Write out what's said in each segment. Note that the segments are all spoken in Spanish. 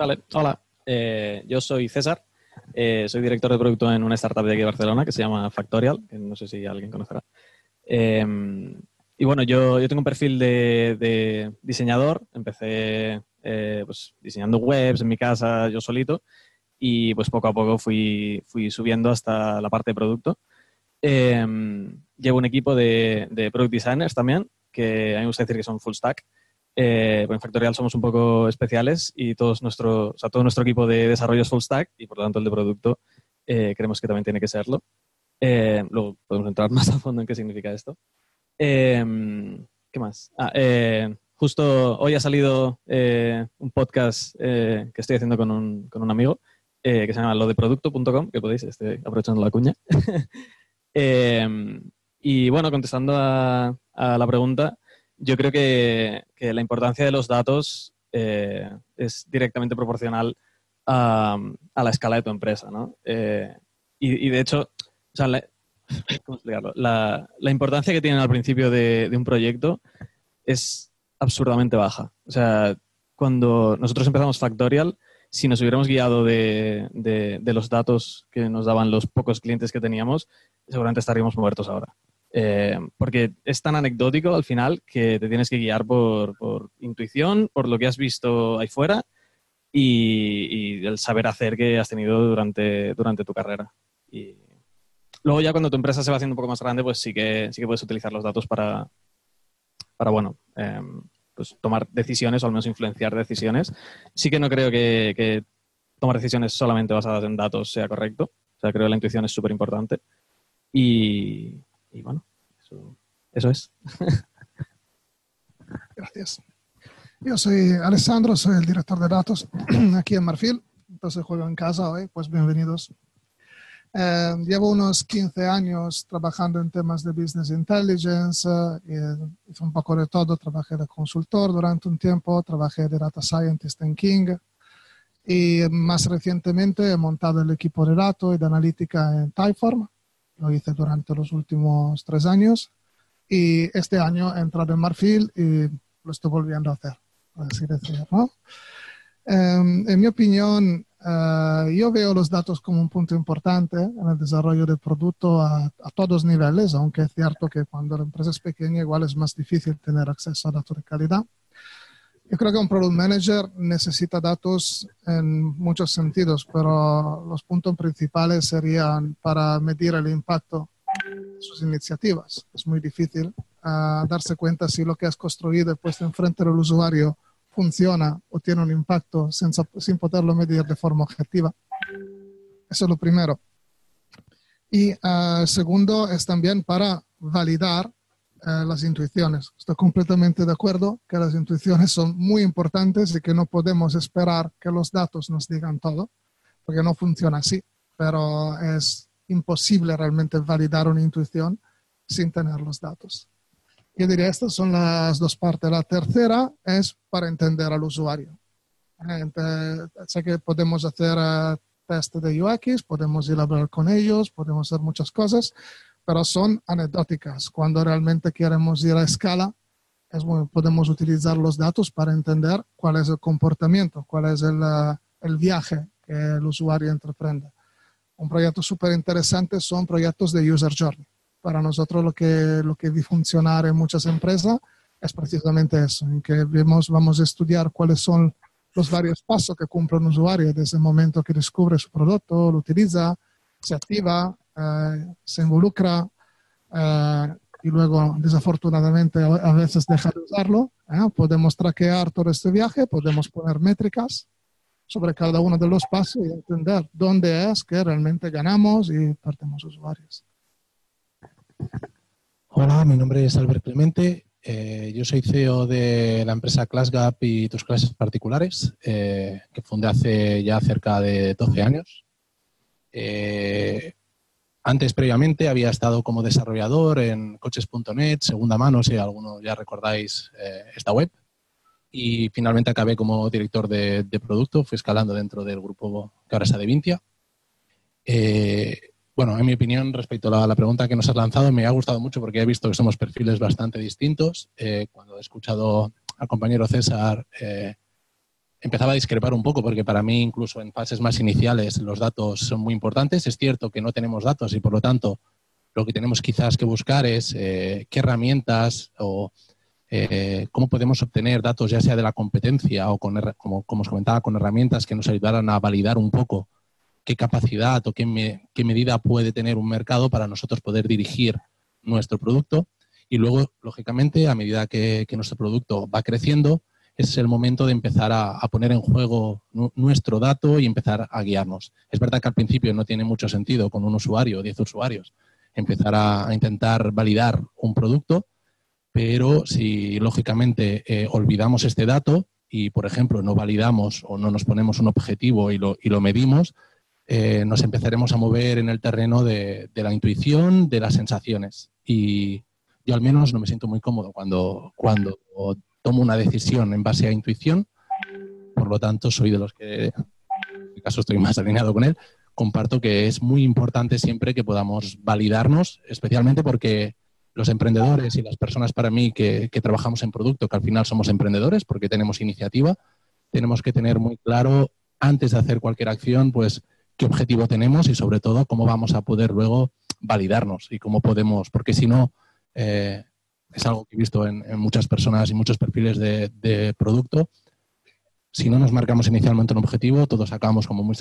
Hola. Eh, yo soy César. Eh, soy director de producto en una startup de aquí de Barcelona que se llama Factorial, que no sé si alguien conocerá. Eh, y bueno, yo, yo tengo un perfil de, diseñador. Empecé pues, diseñando webs en mi casa, yo solito, y pues poco a poco fui, fui subiendo hasta la parte de producto. llevo un equipo de, de product designers también, que a mí me gusta decir que son full stack. Eh, en Factorial somos un poco especiales y todos nuestro, o sea, todo nuestro equipo de desarrollo es full stack y por lo tanto el de producto eh, creemos que también tiene que serlo. Eh, luego podemos entrar más a fondo en qué significa esto. Em, ¿Qué más? Ah, justo hoy ha salido un podcast que estoy haciendo con un, con un amigo que se llama lo de producto.com, que podéis, estoy aprovechando la cuña. Y bueno, contestando a, a la pregunta, yo creo que, la importancia de los datos eh, es directamente proporcional a, la escala de tu empresa, ¿no? Eh, y, de hecho, la, ¿cómo explicarlo? La, importancia que tienen al principio de, un proyecto es absurdamente baja. O sea, cuando nosotros empezamos Factorial, si nos hubiéramos guiado de, de, los datos que nos daban los pocos clientes que teníamos, seguramente estaríamos muertos ahora. Eh, porque es tan anecdótico al final que te tienes que guiar por, intuición, por lo que has visto ahí fuera y, el saber hacer que has tenido durante, durante tu carrera. Y luego ya cuando tu empresa se va haciendo un poco más grande, pues sí que, sí que puedes utilizar los datos para, para bueno, em, pues tomar decisiones o al menos influenciar decisiones. Sí que no creo que, que tomar decisiones solamente basadas en datos sea correcto. O sea, creo que la intuición es súper importante. Y, y bueno, eso, es. Gracias. Yo soy Alessandro, soy el director de datos aquí en Marfil, entonces juego en casa hoy, pues bienvenidos. Eh, llevo unos 15 años trabajando en temas de business intelligence, eh, hice un poco de todo, trabajé de consultor durante un tiempo, trabajé de data scientist en King y más recientemente he montado el equipo de datos y de analítica en Typeform lo hice durante los últimos tres años y este año he entrado en Marfil y lo estoy volviendo a hacer, así decir, ¿no? Em, en mi opinión, eh, yo veo los datos como un punto importante en el desarrollo del producto a, a, todos niveles, aunque es cierto que cuando la empresa es pequeña igual es más difícil tener acceso a datos de calidad. Yo creo que un product manager necesita datos en muchos sentidos, pero los puntos principales serían para medir el impacto de sus iniciativas. Es muy difícil uh, darse cuenta si lo que has construido y puesto enfrente del usuario funciona o tiene un impacto sin, sin poderlo medir de forma objetiva. Eso es lo primero. Y uh, segundo es también para validar eh, las intuiciones. Estoy completamente de acuerdo que las intuiciones son muy importantes y que no podemos esperar que los datos nos digan todo, porque no funciona así, pero es imposible realmente validar una intuición sin tener los datos. Yo diría, estas son las dos partes. La tercera es para entender al usuario. Eh, sé que podemos hacer uh, test de UX, podemos hablar con ellos, podemos hacer muchas cosas, pero son anecdóticas. Cuando realmente queremos ir a escala, es podemos utilizar los datos para entender cuál es el comportamiento, cuál es el, eh, el viaje que el usuario entreprende. Un proyecto súper interesante son proyectos de user journey. Para nosotros lo que, lo que funcionar en muchas empresas es precisamente eso, en que vemos, vamos a estudiar cuáles son los varios pasos que cumple un usuario desde el momento que descubre su producto, lo utiliza, se activa, eh, se involucra eh, y luego desafortunadamente a veces deja de usarlo. ¿eh? Podemos traquear todo este viaje, podemos poner métricas sobre cada uno de los pasos y entender dónde es que realmente ganamos y perdemos usuarios. Hola, mi nombre es Albert Clemente. yo soy CEO de la empresa ClassGap y tus clases particulares, que fundé hace ya cerca de 12 años. Antes, previamente, había estado como desarrollador en coches.net, segunda mano, si alguno ya recordáis eh, esta web. y finalmente acabé como director de, producto, fui escalando dentro del grupo que ahora es Adevintia. Eh, bueno, en mi opinión, respecto a la, pregunta que nos has lanzado, me ha gustado mucho porque he visto que somos perfiles bastante distintos. Eh, cuando he escuchado al compañero César, eh, empezaba a discrepar un poco porque para mí, incluso en fases más iniciales, los datos son muy importantes. Es cierto que no tenemos datos y por lo tanto lo que tenemos quizás que buscar es qué herramientas o eh, cómo podemos obtener datos ya sea de la competencia o, como, como os comentaba, con herramientas que nos ayudaran a validar un poco qué capacidad o qué, medida puede tener un mercado para nosotros poder dirigir nuestro producto. Y luego, lógicamente, a medida que, nuestro producto va creciendo, es el momento de empezar a, poner en juego nuestro dato y empezar a guiarnos. Es verdad que al principio no tiene mucho sentido con un usuario o 10 usuarios empezar a intentar validar un producto, pero si lógicamente eh, olvidamos este dato y, por ejemplo, no validamos o no nos ponemos un objetivo y lo, y lo medimos, eh, nos empezaremos a mover en el terreno de, la intuición, de las sensaciones. Y yo al menos no me siento muy cómodo cuando, cuando tomo una decisión en base a intuición. Por lo tanto, soy de los que, en este caso estoy más alineado con él, comparto que es muy importante siempre que podamos validarnos, especialmente porque los emprendedores y las personas para mí que, trabajamos en producto, que al final somos emprendedores porque tenemos iniciativa, tenemos que tener muy claro antes de hacer cualquier acción, pues qué objetivo tenemos y sobre todo cómo vamos a poder luego validarnos y cómo podemos, porque si no, eh, es algo que he visto en, muchas personas y muchos perfiles de, producto, si no nos marcamos inicialmente un objetivo, todos acabamos como muy,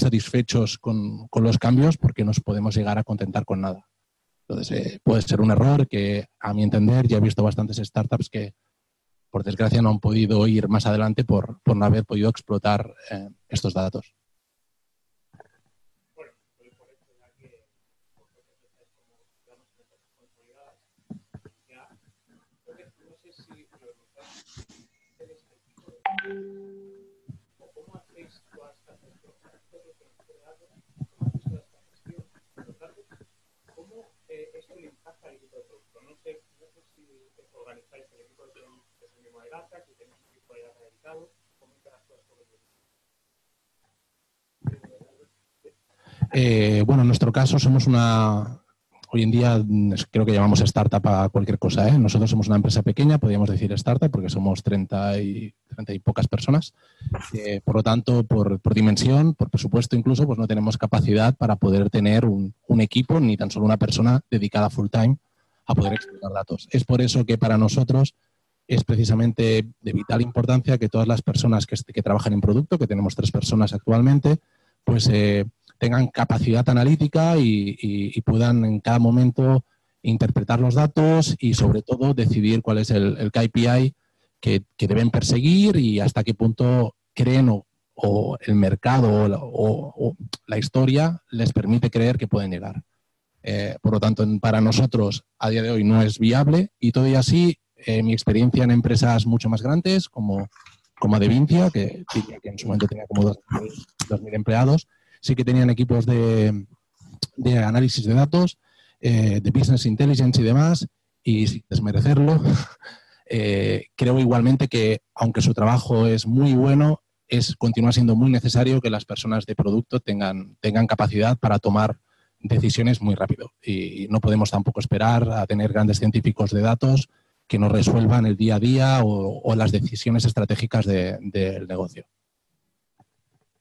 satisfechos con, los cambios porque nos podemos llegar a contentar con nada. Entonces, eh, puede ser un error que, a mi entender, ya he visto bastantes startups que, por desgracia, no han podido ir más adelante por, no haber podido explotar eh, estos datos. Eh, bueno, en nuestro caso somos una, hoy en día creo que llamamos startup a cualquier cosa. ¿eh? Nosotros somos una empresa pequeña, podríamos decir startup, porque somos 30 y, 30 y pocas personas. Eh, por lo tanto, por, dimensión, por presupuesto incluso, pues no tenemos capacidad para poder tener un, equipo, ni tan solo una persona dedicada full time a poder explotar datos. Es por eso que para nosotros es precisamente de vital importancia que todas las personas que, que trabajan en producto, que tenemos tres personas actualmente, pues eh, tengan capacidad analítica y, puedan en cada momento interpretar los datos y sobre todo decidir cuál es el, KPI que, deben perseguir y hasta qué punto creen o, el mercado o, la historia les permite creer que pueden llegar. Eh, por lo tanto, para nosotros a día de hoy no es viable y todavía así eh, mi experiencia en empresas mucho más grandes como, como Adevincia, que, que en su momento tenía como 2.000 empleados, sí que tenían equipos de, análisis de datos, eh, de business intelligence y demás, y sin desmerecerlo, eh, creo igualmente que aunque su trabajo es muy bueno, es continúa siendo muy necesario que las personas de producto tengan, tengan capacidad para tomar decisiones muy rápido. Y no podemos tampoco esperar a tener grandes científicos de datos que nos resuelvan el día a día o, las decisiones estratégicas del negocio.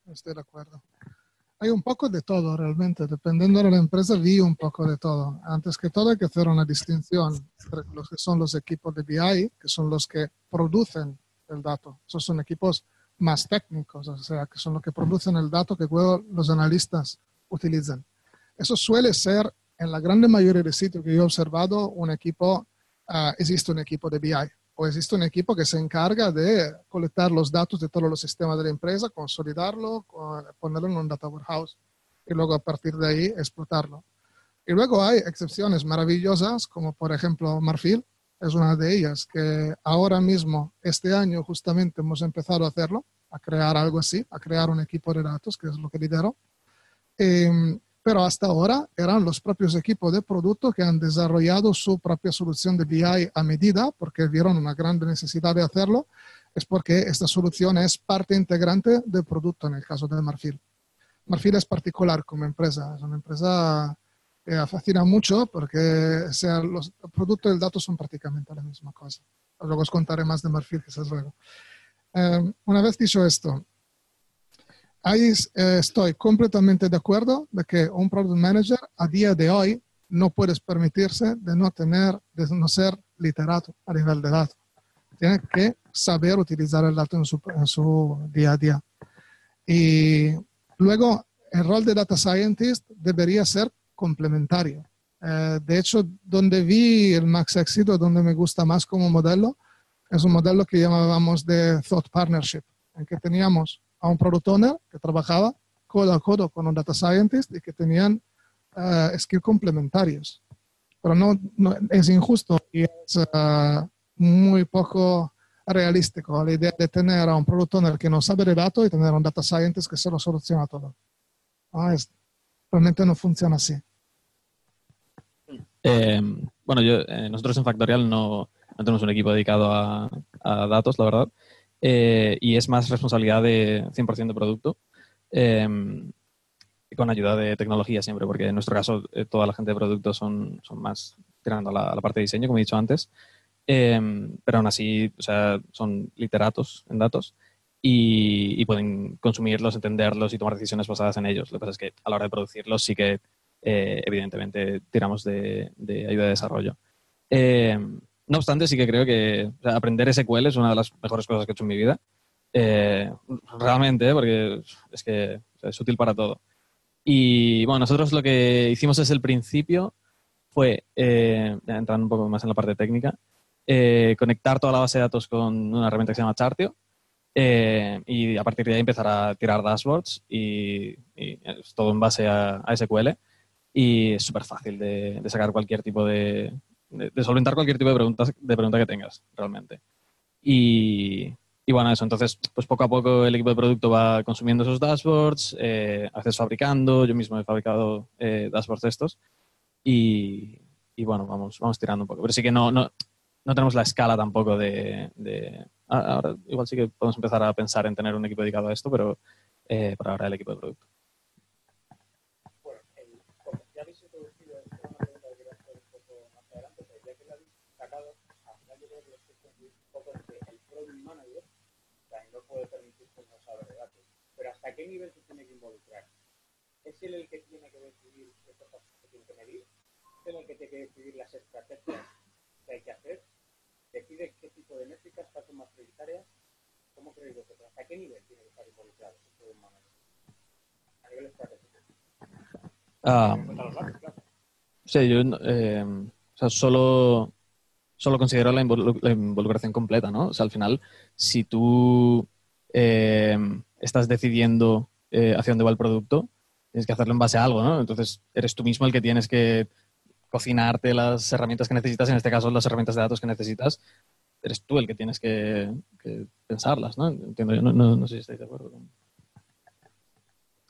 Estoy de acuerdo hay un poco de todo realmente, dependiendo de la empresa, vi un poco de todo. Antes que todo hay que hacer una distinción entre los que son los equipos de BI, que son los que producen el dato. Esos son equipos más técnicos, o sea, que son los que producen el dato que luego los analistas utilizan. Eso suele ser, en la gran mayoría de sitios que yo he observado, un equipo, ah, existe un equipo de BI existe un equipo que se encarga de colectar los datos de todos los sistemas de la empresa, consolidarlo, ponerlo en un data warehouse y luego a partir de ahí explotarlo. Y luego hay excepciones maravillosas, como por ejemplo Marfil, es una de ellas, que ahora mismo, este año justamente hemos empezado a hacerlo, a crear algo así, a crear un equipo de datos, que es lo que lidero. Em, pero hasta ahora eran los propios equipos de producto que han desarrollado su propia solución de BI a medida porque vieron una gran necesidad de hacerlo es porque esta solución es parte integrante del producto en el caso de Marfil. Marfil es particular como empresa, es una empresa que fascina mucho porque sea, los productos y el dato son prácticamente la misma cosa. Luego os contaré más de Marfil, quizás luego. Eh, una vez dicho esto, ahí eh, estoy completamente de acuerdo de que un product manager a día de hoy no puedes permitirse de no tener, de no ser literato a nivel de datos. Tiene que saber utilizar el dato en su, en su día a día. Y luego, el rol de data scientist debería ser complementario. Eh, de hecho, donde vi el max éxito, donde me gusta más como modelo, es un modelo que llamábamos de Thought Partnership, en que teníamos a un product owner que trabajaba codo a codo con un data scientist y que tenían uh, skills complementarios. Pero no, es injusto y es uh, muy poco realístico la idea de tener a un product owner que no sabe de datos y tener a un data scientist que se lo soluciona todo. Es, realmente no funciona así. Eh, bueno, yo, eh, nosotros en Factorial no, tenemos un equipo dedicado a datos, la verdad, eh, y es más responsabilidad de 100% de producto, con ayuda de tecnología siempre, porque en nuestro caso toda la gente de producto son, son más tirando a la, a la, parte de diseño, como he dicho antes, pero aún así o sea, son literatos en datos. Y, y, pueden consumirlos, entenderlos y tomar decisiones basadas en ellos. Lo que pasa es que a la hora de producirlos sí que eh, evidentemente tiramos de, de, ayuda de desarrollo. Eh, no obstante, sí que creo que o sea, aprender SQL es una de las mejores cosas que he hecho en mi vida. Eh, realmente, porque es que es útil para todo. Y bueno, nosotros lo que hicimos desde el principio fue, entrando un poco más en la parte técnica, conectar toda la base de datos con una herramienta que se llama Chartio. Eh, y a partir de ahí empezar a tirar dashboards y, todo en base a, SQL y es súper fácil de, sacar cualquier tipo de, de, solventar cualquier tipo de preguntas de pregunta que tengas realmente. Y, y, bueno, eso, entonces, pues poco a poco el equipo de producto va consumiendo esos dashboards, eh, fabricando, yo mismo he fabricado eh, dashboards estos y, y, bueno, vamos, vamos tirando un poco. Pero sí que no, no, no tenemos la escala tampoco de, de, Ahora igual sí que podemos empezar a pensar en tener un equipo dedicado a esto, pero eh, por ahora el equipo de producto. Qué nivel se tiene que involucrar? ¿Es él el que tiene que decidir qué cosas se tienen que medir? ¿Es él el que tiene que decidir las estrategias que hay que hacer? ¿Decide qué tipo de métricas son más prioritarias? ¿Cómo creéis vosotros? ¿Hasta qué nivel tiene que estar involucrado el manager? A nivel estratégico. Ah, sí, yo eh, o sea, solo, solo considero la, la, involucración completa, ¿no? O sea, al final, si tú eh, estás decidiendo eh, hacia dónde va el producto, tienes que hacerlo en base a algo, ¿no? Entonces, eres tú mismo el que tienes que cocinarte las herramientas que necesitas, en este caso las herramientas de datos que necesitas, eres tú el que tienes que, pensarlas, ¿no? Entiendo, yo no, no, sé si estáis de acuerdo.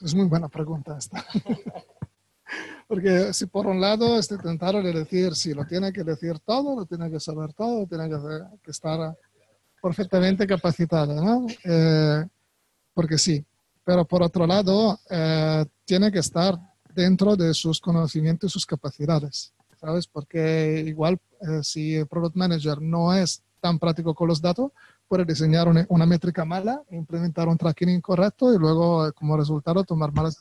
Es muy buena pregunta esta. Porque si por un lado es intentar decir, si lo tiene que decir todo, lo tiene que saber todo, tiene que, que estar perfectamente capacitado, ¿no? Eh, porque sí. Pero por otro lado, eh, tiene que estar dentro de sus conocimientos y sus capacidades, ¿sabes? Porque igual eh, si el Product Manager no es tan práctico con los datos, puede diseñar una, una métrica mala, implementar un tracking incorrecto y luego eh, como resultado tomar malas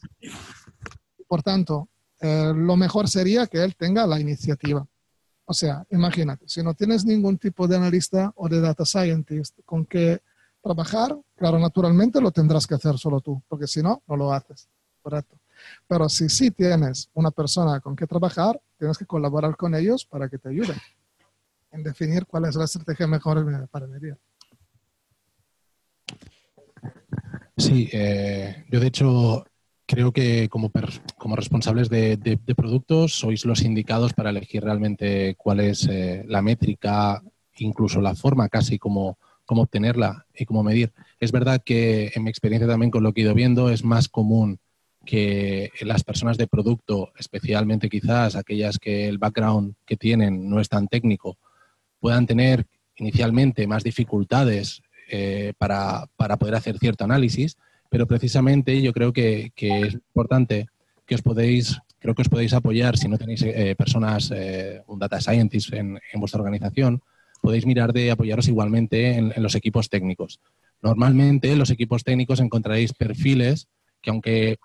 Por tanto, eh, lo mejor sería que él tenga la iniciativa. O sea, imagínate, si no tienes ningún tipo de analista o de data scientist con que trabajar, claro, naturalmente lo tendrás que hacer solo tú, porque si no, no lo haces. Correcto. Pero si sí tienes una persona con que trabajar, tienes que colaborar con ellos para que te ayuden en definir cuál es la estrategia mejor para medir. Sí, eh, yo de hecho creo que como, como responsables de, productos sois los indicados para elegir realmente cuál es eh, la métrica, incluso la forma casi como, cómo obtenerla y cómo medir. Es verdad que en mi experiencia también con lo que he ido viendo es más común que las personas de producto, especialmente quizás aquellas que el background que tienen no es tan técnico, puedan tener inicialmente más dificultades eh, para, poder hacer cierto análisis, pero precisamente yo creo que, es importante que os podéis, creo que os podéis apoyar si no tenéis eh, personas, un data scientist en, vuestra organización, podéis mirar de apoyaros igualmente en, los equipos técnicos. Normalmente en los equipos técnicos encontraréis perfiles que aunque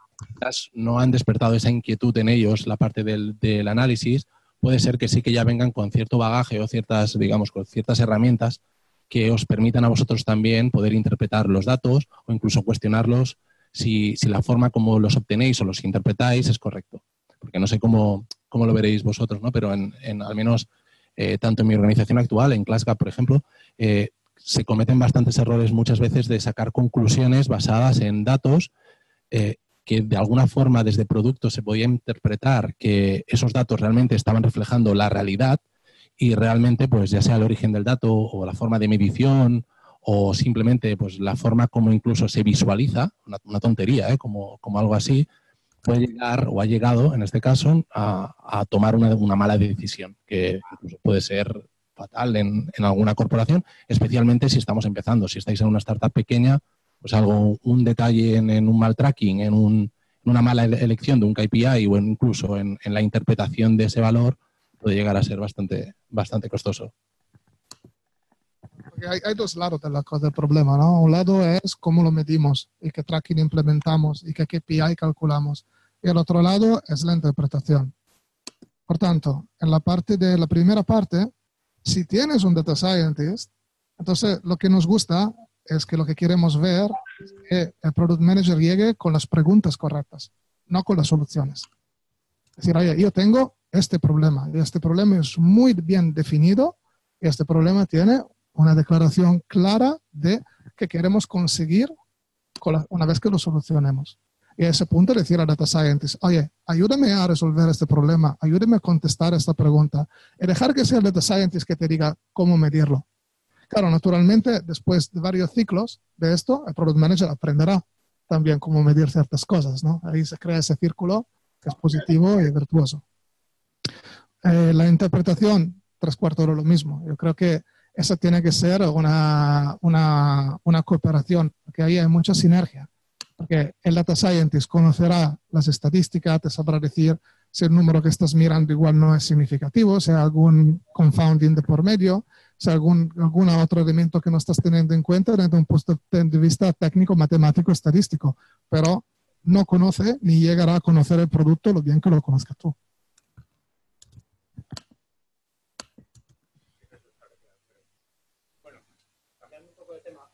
no han despertado esa inquietud en ellos, la parte del, del análisis, puede ser que sí que ya vengan con cierto bagaje o ciertas, digamos, con ciertas herramientas que os permitan a vosotros también poder interpretar los datos o incluso cuestionarlos si, la forma como los obtenéis o los interpretáis es correcto. Porque no sé cómo, cómo lo veréis vosotros, ¿no? pero en, al menos eh, tanto en mi organización actual, en ClassGap, por ejemplo, eh, se cometen bastantes errores muchas veces de sacar conclusiones basadas en datos eh, que de alguna forma desde producto se podía interpretar que esos datos realmente estaban reflejando la realidad y realmente, pues ya sea el origen del dato o la forma de medición o simplemente pues la forma como incluso se visualiza, una, tontería, ¿eh? como, como, algo así, puede llegar o ha llegado, en este caso, a, tomar una, una, mala decisión, que incluso puede ser fatal en, en, alguna corporación, especialmente si estamos empezando. Si estáis en una startup pequeña, pues algo, un detalle en, un mal tracking, en, un, una mala elección de un KPI o incluso en, la interpretación de ese valor, puede llegar a ser bastante, bastante costoso. Hay, dos lados de la, del problema, ¿no? Un lado es cómo lo medimos y qué tracking implementamos y qué KPI calculamos. Y el otro lado es la interpretación. Por tanto, en la parte de la primera parte, si tienes un data scientist, entonces lo que nos gusta es que lo que queremos ver es que el product manager llegue con las preguntas correctas, no con las soluciones. Es decir, oye, yo tengo este problema y este problema es muy bien definido y este problema tiene una declaración clara de que queremos conseguir una vez que lo solucionemos. Y a ese punto decir a Data Scientist, oye, ayúdame a resolver este problema, ayúdame a contestar esta pregunta y dejar que sea el Data Scientist que te diga cómo medirlo. Claro, naturalmente, después de varios ciclos de esto, el Product Manager aprenderá también cómo medir ciertas cosas, ¿no? Ahí se crea ese círculo que es positivo y virtuoso. Eh, la interpretación, tres cuartos de lo mismo. Yo creo que esa tiene que ser una, una, una cooperación, porque ahí hay mucha sinergia. Porque el data scientist conocerá las estadísticas, te sabrá decir si el número que estás mirando igual no es significativo, si hay algún confounding de por medio, si algún, algún otro elemento que no estás teniendo en cuenta desde un punto de vista técnico, matemático, estadístico, pero no conoce ni llegará a conocer el producto lo bien que lo conozcas tú. Bueno, cambiando un poco de tema,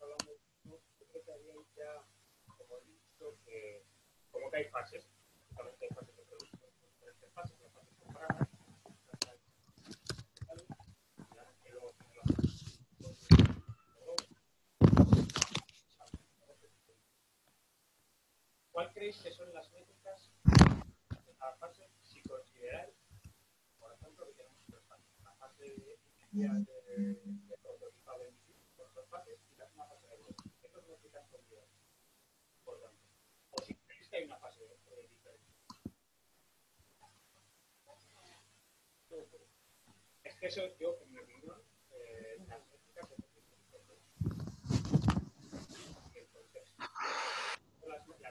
hablando, yo creo que había ya, como he dicho, que como que hay fases, hay fases de producto, diferentes fases, las fases comparadas, ¿Cuál creéis que son las métricas a fase si consideráis, por ejemplo, que tenemos tres fases? La fase de, de, de prototipado en por dos fases y la fase de. ¿Qué dos métricas consideráis? Por tanto, o si creéis que hay una fase de, diferente. Es que eso yo, en mi opinión, eh, las métricas se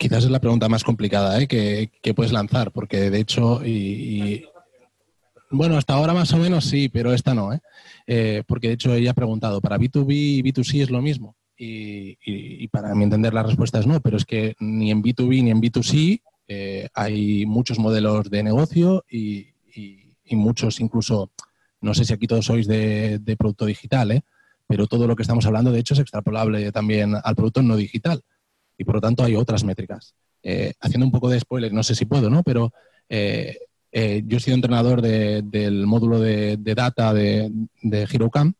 quizás es la pregunta más complicada ¿eh? que, puedes lanzar, porque de hecho, y, bueno, hasta ahora más o menos sí, pero esta no, ¿eh? ¿eh? porque de hecho ella ha preguntado, ¿para B2B y B2C es lo mismo? Y, para mi entender la respuesta es no, pero es que ni en B2B ni en B2C eh, hay muchos modelos de negocio y, muchos incluso, no sé si aquí todos sois de, producto digital, ¿eh? pero todo lo que estamos hablando de hecho es extrapolable también al producto no digital y por lo tanto hay otras métricas. Eh, haciendo un poco de spoiler, no sé si puedo, ¿no? Pero yo he sido entrenador del módulo de, data de, de HeroCamp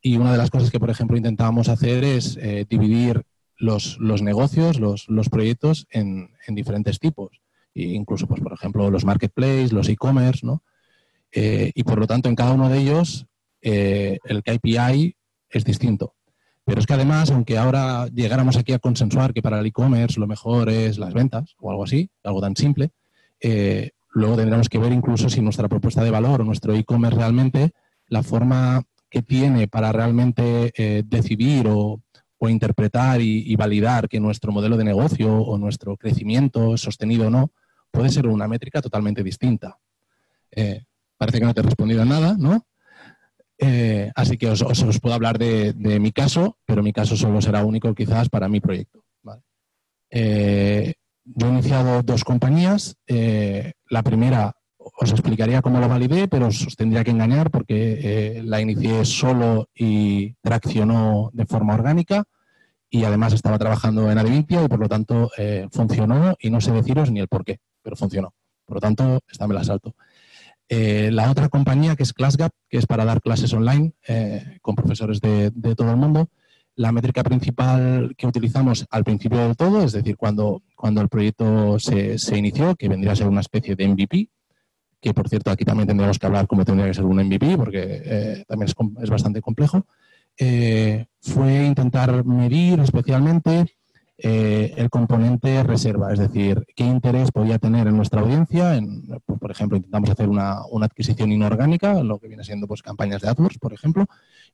y una de las cosas que, por ejemplo, intentábamos hacer es eh, dividir los, los negocios, los, los proyectos en, en, diferentes tipos. E incluso, pues, por ejemplo, los marketplaces, los e-commerce, ¿no? Eh, y por lo tanto, en cada uno de ellos, eh, el KPI es distinto. Pero es que además, aunque ahora llegáramos aquí a consensuar que para el e-commerce lo mejor es las ventas o algo así, algo tan simple, eh, luego tendremos que ver incluso si nuestra propuesta de valor o nuestro e-commerce realmente, la forma que tiene para realmente eh, decidir o, o interpretar y, validar que nuestro modelo de negocio o nuestro crecimiento es sostenido o no, puede ser una métrica totalmente distinta. Eh, parece que no te he respondido a nada, ¿no? Eh, así que os, os, os, puedo hablar de, mi caso, pero mi caso solo será único quizás para mi proyecto. Eh, yo he iniciado dos compañías. Eh, la primera os explicaría cómo lo validé, pero os tendría que engañar porque la inicié solo y traccionó de forma orgánica y además estaba trabajando en Adevintia y por lo tanto funcionó y no sé deciros ni el por qué, pero funcionó. Por lo tanto, esta me la salto. Eh, la otra compañía que es ClassGap, que es para dar clases online eh, con profesores de, todo el mundo, la métrica principal que utilizamos al principio del todo, es decir, cuando, cuando el proyecto se, inició, que vendría a ser una especie de MVP, que por cierto aquí también tendríamos que hablar cómo tendría que ser un MVP, porque eh, también es, es, bastante complejo, eh, fue intentar medir especialmente eh, el componente reserva, es decir, qué interés podía tener en nuestra audiencia. En, pues, por ejemplo, intentamos hacer una, una, adquisición inorgánica, lo que viene siendo pues, campañas de AdWords, por ejemplo.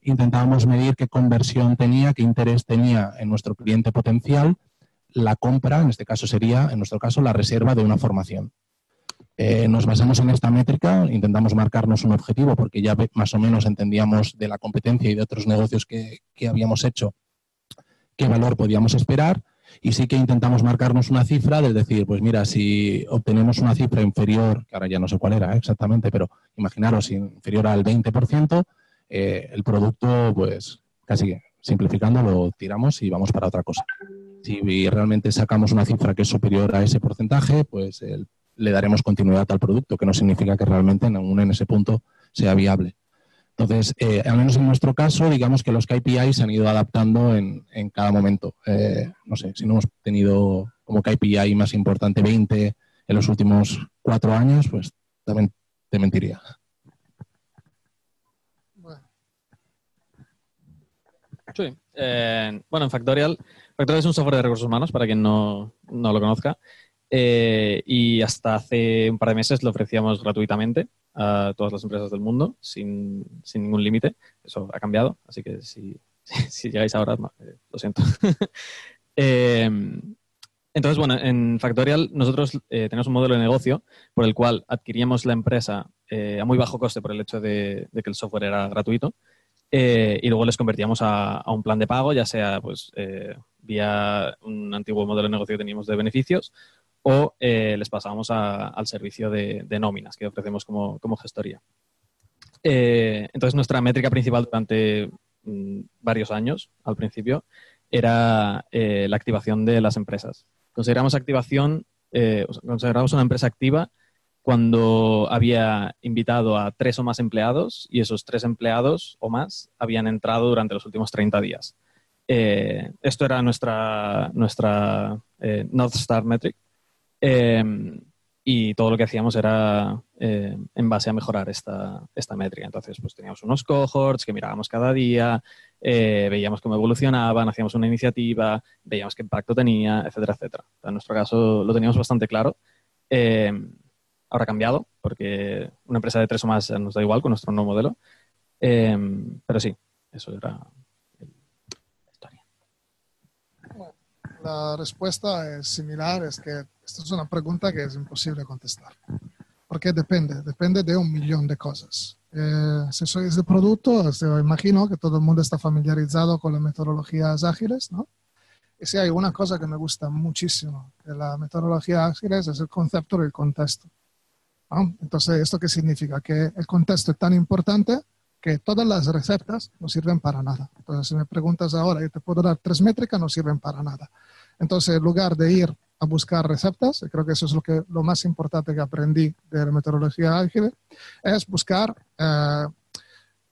Intentábamos medir qué conversión tenía, qué interés tenía en nuestro cliente potencial la compra, en este caso sería, en nuestro caso, la reserva de una formación. Eh, nos basamos en esta métrica, intentamos marcarnos un objetivo porque ya más o menos entendíamos de la competencia y de otros negocios que, que habíamos hecho qué valor podíamos esperar y sí que intentamos marcarnos una cifra del decir, pues mira, si obtenemos una cifra inferior, que ahora ya no sé cuál era ¿eh? exactamente, pero imaginaros inferior al 20%, eh, el producto, pues casi simplificando, lo tiramos y vamos para otra cosa. Si realmente sacamos una cifra que es superior a ese porcentaje, pues le daremos continuidad al producto, que no significa que realmente aún en ese punto sea viable. Entonces, eh, al menos en nuestro caso, digamos que los KPI se han ido adaptando en, en cada momento. Eh, no sé, si no hemos tenido como KPI más importante 20 en los últimos cuatro años, pues también te mentiría. Sí. Eh, bueno, en Factorial, Factorial es un software de recursos humanos, para quien no, no lo conozca. Eh, y hasta hace un par de meses lo ofrecíamos gratuitamente a todas las empresas del mundo, sin, sin ningún límite. Eso ha cambiado, así que si, si llegáis ahora, eh, lo siento. eh, entonces, bueno, en Factorial nosotros tenemos un modelo de negocio por el cual adquiríamos la empresa a muy bajo coste por el hecho de, que el software era gratuito y luego les convertíamos a, a, un plan de pago, ya sea pues vía un antiguo modelo de negocio que teníamos de beneficios o eh, les pasamos al servicio de, nóminas que ofrecemos como, como gestoría. Eh, entonces, nuestra métrica principal durante mm, varios años, al principio, era eh, la activación de las empresas. Consideramos activación, consideramos una empresa activa cuando había invitado a tres o más empleados y esos tres empleados o más habían entrado durante los últimos 30 días. Esto era nuestra, nuestra North Star Metric eh, y todo lo que hacíamos era eh, en base a mejorar esta, esta métrica. Entonces, pues teníamos unos cohorts que mirábamos cada día, eh, veíamos cómo evolucionaban, hacíamos una iniciativa, veíamos qué impacto tenía, etcétera, etcétera. En nuestro caso lo teníamos bastante claro. Eh, ahora ha cambiado, porque una empresa de tres o más nos da igual con nuestro nuevo modelo. Eh, pero sí, eso era la historia. La respuesta es similar, es que esta es una pregunta que es imposible contestar, porque depende, depende de un millón de cosas. Eh, si sois de producto, imagino que todo el mundo está familiarizado con las metodologías ágiles, ¿no? Y si hay una cosa que me gusta muchísimo de la metodología ágiles es el concepto del contexto. ¿no? Entonces, ¿esto qué significa? Que el contexto es tan importante que todas las recetas no sirven para nada. Entonces, si me preguntas ahora, yo te puedo dar tres métricas, no sirven para nada. Entonces, en lugar de ir a buscar receptas, creo que eso es lo, que, lo más importante que aprendí de la metodología ágil, es buscar, eh,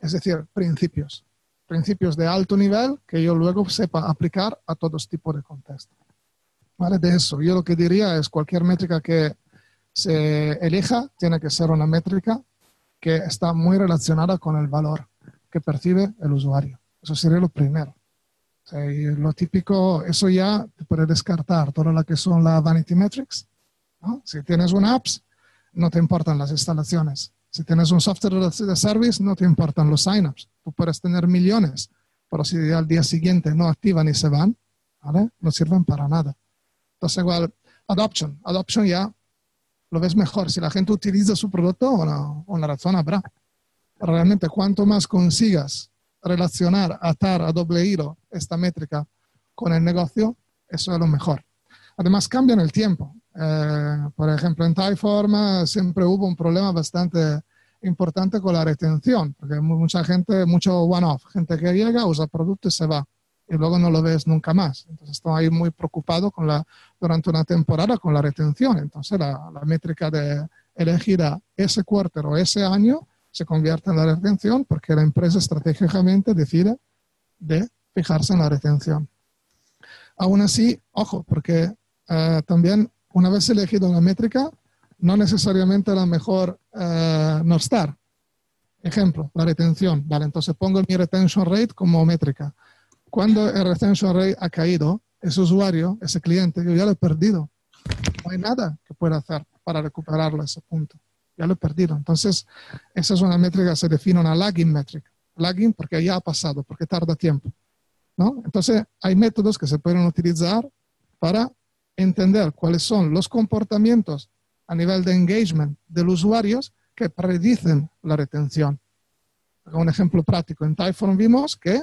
es decir, principios. principios de alto nivel que yo luego sepa aplicar a todos tipos de contextos. ¿Vale? De eso, yo lo que diría es cualquier métrica que se elija tiene que ser una métrica que está muy relacionada con el valor que percibe el usuario. Eso sería lo primero. Lo típico, eso ya te puede descartar todo lo que son las vanity metrics. Si tienes una apps, no te importan las instalaciones. Si tienes un software de service, no te importan los signups. Tú puedes tener millones, pero si al día siguiente no activan y se van, ¿vale? no sirven para nada. Entonces, igual, adoption. Adoption ya lo ves mejor. Si la gente utiliza su producto, una, una razón habrá. Realmente, cuanto más consigas relacionar, atar a doble hilo esta métrica con el negocio, eso es lo mejor. Además, cambia en el tiempo. Eh, por ejemplo, en Typeform siempre hubo un problema bastante importante con la retención, porque mucha gente, mucho one-off, gente que llega, usa el producto y se va, y luego no lo ves nunca más. Entonces, estoy ahí muy preocupado con la, durante una temporada con la retención. Entonces, la, la métrica de elegir a ese cuarto o ese año se convierte en la retención porque la empresa estratégicamente decide de fijarse en la retención. Aún así, ojo, porque eh, también una vez elegido una métrica, no necesariamente la mejor uh, North Star. Ejemplo, la retención. Vale, entonces pongo mi retention rate como métrica. Cuando el retention rate ha caído, ese usuario, ese cliente, yo ya lo he perdido. No hay nada que pueda hacer para recuperarlo a ese punto. Ya lo he perdido. Entonces, esa es una métrica se define una lagging metric. Lagging porque ya ha pasado, porque tarda tiempo. ¿No? Entonces, hay métodos que se pueden utilizar para entender cuáles son los comportamientos a nivel de engagement de los usuarios que predicen la retención. Un ejemplo práctico, en Typhon vimos que,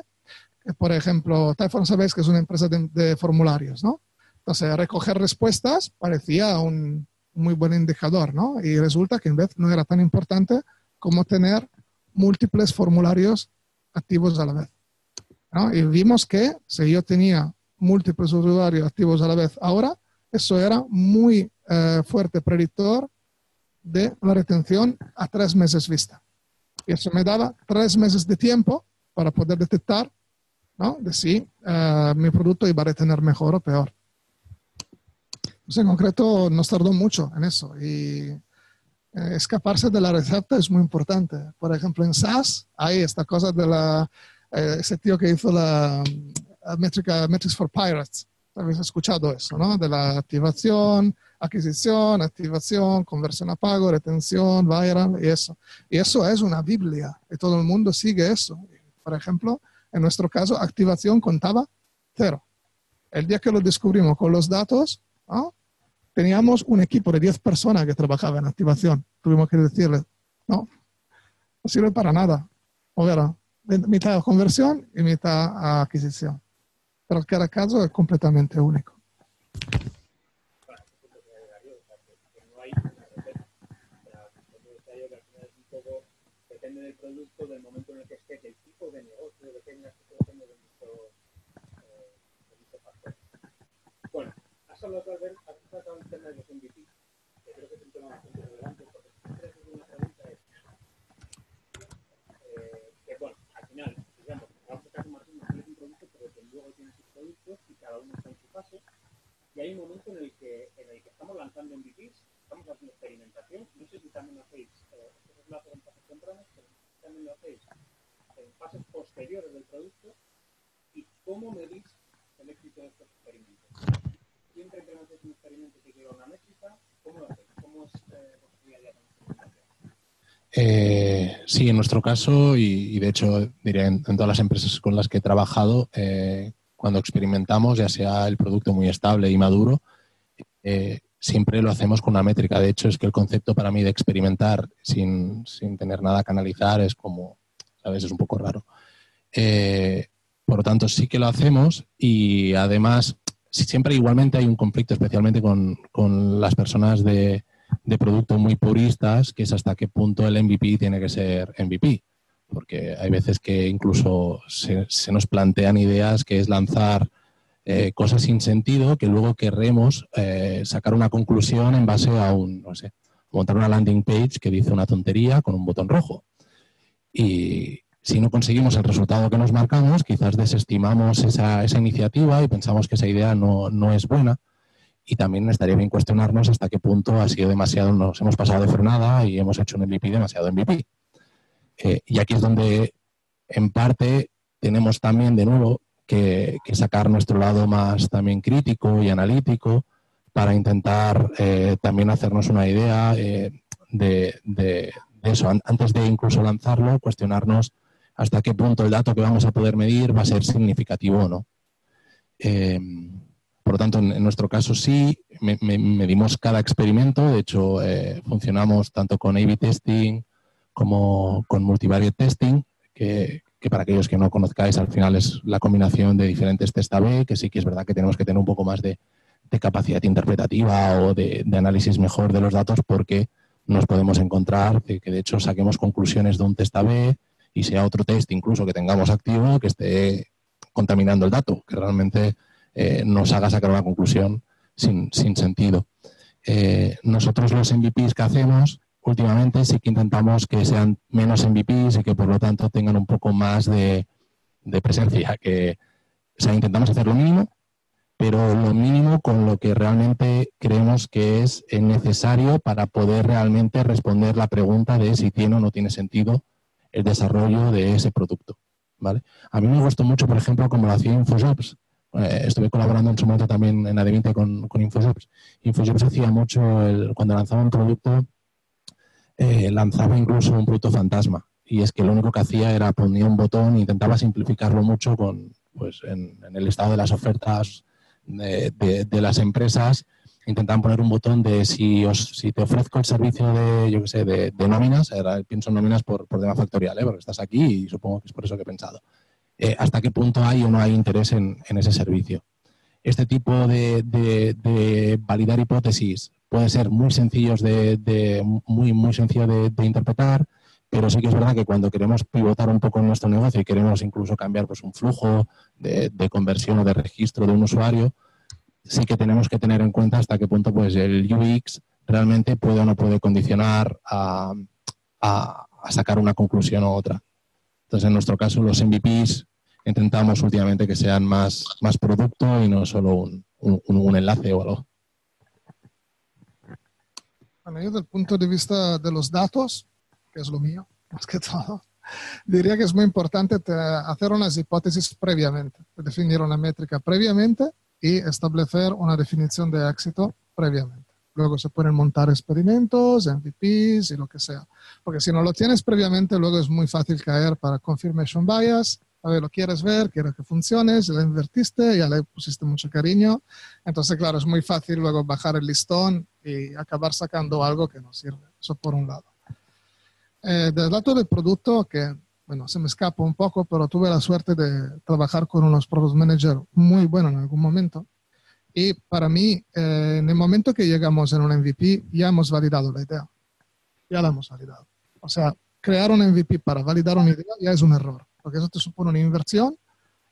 por ejemplo, Typhon sabéis que es una empresa de, formularios, ¿no? Entonces, recoger respuestas parecía un muy buen indicador, ¿no? Y resulta que en vez no era tan importante como tener múltiples formularios activos a la vez. ¿No? Y vimos que si yo tenía múltiples usuarios activos a la vez ahora, eso era muy eh, fuerte predictor de la retención a tres meses vista. Y eso me daba tres meses de tiempo para poder detectar ¿no? de si eh, mi producto iba a retener mejor o peor. Pues en concreto nos tardó mucho en eso y eh, escaparse de la receta es muy importante. Por ejemplo, en SaaS hay esta cosa de la, ese tío que hizo la, métrica Metrics for Pirates. Habéis escuchado eso, ¿no? De la activación, adquisición, activación, conversión a pago, retención, viral y eso. Y eso es una Biblia y todo el mundo sigue eso. Por ejemplo, en nuestro caso, activación contaba cero. El día que lo descubrimos con los datos, teníamos un equipo de 10 personas que trabajaba en activación. Tuvimos que decirle, no, no sirve para nada. O era mitad conversión y mitad adquisición pero cada caso es completamente único ver, has tratado el tema de los MVP, que creo que es un tema bastante relevante, porque siempre es una pregunta es, eh, que bueno, al final, digamos, vamos a caso Martín, no es un producto, pero que luego tiene y cada uno está en su fase. Y hay un momento en el que, estamos lanzando MVPs, estamos haciendo experimentación. No sé si también lo hacéis, eh, lo hacen en fases tempranas, pero también lo hacéis en fases posteriores del producto. ¿Y cómo medís el éxito de estos experimentos? Siempre que hacéis un experimento que lleva una métrica, ¿cómo lo hacéis? ¿Cómo es eh, eh, sí, en nuestro caso, y, de hecho diría en, en, todas las empresas con las que he trabajado, eh, cuando experimentamos, ya sea el producto muy estable y maduro, eh, siempre lo hacemos con una métrica. De hecho, es que el concepto para mí de experimentar sin, tener nada que analizar es como, ¿sabes? Es un poco raro. Eh, por lo tanto, sí que lo hacemos y además siempre igualmente hay un conflicto, especialmente con, las personas de, de producto muy puristas, que es hasta qué punto el MVP tiene que ser MVP porque hay veces que incluso se, nos plantean ideas que es lanzar eh, cosas sin sentido que luego querremos eh, sacar una conclusión en base a un, no sé, montar una landing page que dice una tontería con un botón rojo. Y Si no conseguimos el resultado que nos marcamos, quizás desestimamos esa, esa iniciativa y pensamos que esa idea no, no, es buena. Y también estaría bien cuestionarnos hasta qué punto ha sido demasiado, nos hemos pasado de frenada y hemos hecho un MVP demasiado MVP. Eh, y aquí es donde, en parte, tenemos también de nuevo que, sacar nuestro lado más también crítico y analítico para intentar eh, también hacernos una idea eh, de, de, eso. Antes de incluso lanzarlo, cuestionarnos hasta qué punto el dato que vamos a poder medir va a ser significativo o no. Eh, por lo tanto, en, nuestro caso sí, me, me, medimos cada experimento. De hecho, eh, funcionamos tanto con A-B testing como con multivariate testing, que, que, para aquellos que no conozcáis, al final es la combinación de diferentes test A-B, que sí que es verdad que tenemos que tener un poco más de, de capacidad interpretativa o de, análisis mejor de los datos porque nos podemos encontrar que, que, de hecho saquemos conclusiones de un test A-B y sea otro test incluso que tengamos activo que esté contaminando el dato, que realmente eh, nos haga sacar una conclusión sin, sin sentido. Eh, nosotros los MVPs que hacemos últimamente sí que intentamos que sean menos MVPs y que por lo tanto tengan un poco más de, presencia, que o sea, intentamos hacer lo mínimo, pero lo mínimo con lo que realmente creemos que es necesario para poder realmente responder la pregunta de si tiene o no tiene sentido el desarrollo de ese producto. ¿vale? A mí me gustó mucho, por ejemplo, como lo hacía InfoJobs. Eh, estuve colaborando en su momento también en AD20 con, con InfoJobs. InfoJobs hacía mucho, cuando lanzaba un producto, eh, lanzaba incluso un producto fantasma. Y es que lo único que hacía era ponía un botón e intentaba simplificarlo mucho con, pues, en, el estado de las ofertas de, las empresas intentaban poner un botón de si, os, si te ofrezco el servicio de, yo qué sé, de, nóminas, ahora pienso en nóminas por, por tema factorial, ¿eh? porque estás aquí y supongo que es por eso que he pensado. Eh, ¿Hasta qué punto hay o no hay interés en, en ese servicio? Este tipo de, validar hipótesis puede ser muy sencillos de, muy, muy sencillo de, interpretar, pero sí que es verdad que cuando queremos pivotar un poco en nuestro negocio y queremos incluso cambiar pues, un flujo de, de, conversión o de registro de un usuario, sí que tenemos que tener en cuenta hasta qué punto pues, el UX realmente puede o no puede condicionar a, a, sacar una conclusión u otra. Entonces, en nuestro caso, los MVPs intentamos últimamente que sean más, más producto y no solo un, un enlace o algo. Bueno, yo desde el punto de vista de los datos, que es lo mío, más que todo, diría que es muy importante hacer unas hipótesis previamente, definir una métrica previamente y establecer una definición de éxito previamente. Luego se pueden montar experimentos, MVPs y lo que sea. Porque si no lo tienes previamente, luego es muy fácil caer para confirmation bias. A ver, lo quieres ver, quieres que funcione, si le invertiste, ya le pusiste mucho cariño. Entonces, claro, es muy fácil luego bajar el listón y acabar sacando algo que no sirve. Eso por un lado. Eh, del lado del producto, que bueno, se me escapa un poco, pero tuve la suerte de trabajar con unos product managers muy buenos en algún momento. Y para mí, eh, en el momento que llegamos en un MVP, ya hemos validado la idea. Ya la hemos validado. O sea, crear un MVP para validar una idea ya es un error, porque eso te supone una inversión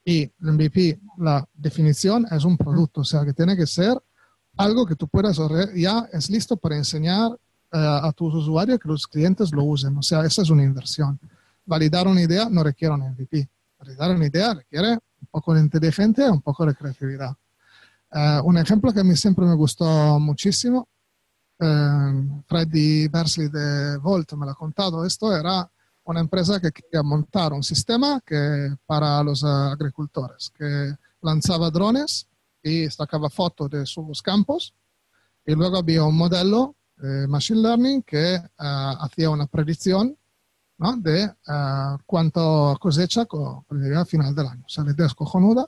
y el MVP, la definición es un producto, o sea, que tiene que ser algo que tú puedas, ya es listo para enseñar uh, a tus usuarios que los clientes lo usen. O sea, esa es una inversión validar una idea no requiere un MVP. Validar una idea requiere un poco de inteligencia un poco de creatividad. Uh, un ejemplo que a mí siempre me gustó muchísimo, uh, Freddy Bersley de Volt me lo ha contado, esto era una empresa que quería montar un sistema que, para los agricultores, que lanzaba drones y sacaba fotos de sus campos y luego había un modelo de machine learning que hacía una predicción ¿no? de uh, cuánto cosecha al final del año. O sea, la idea es cojonuda,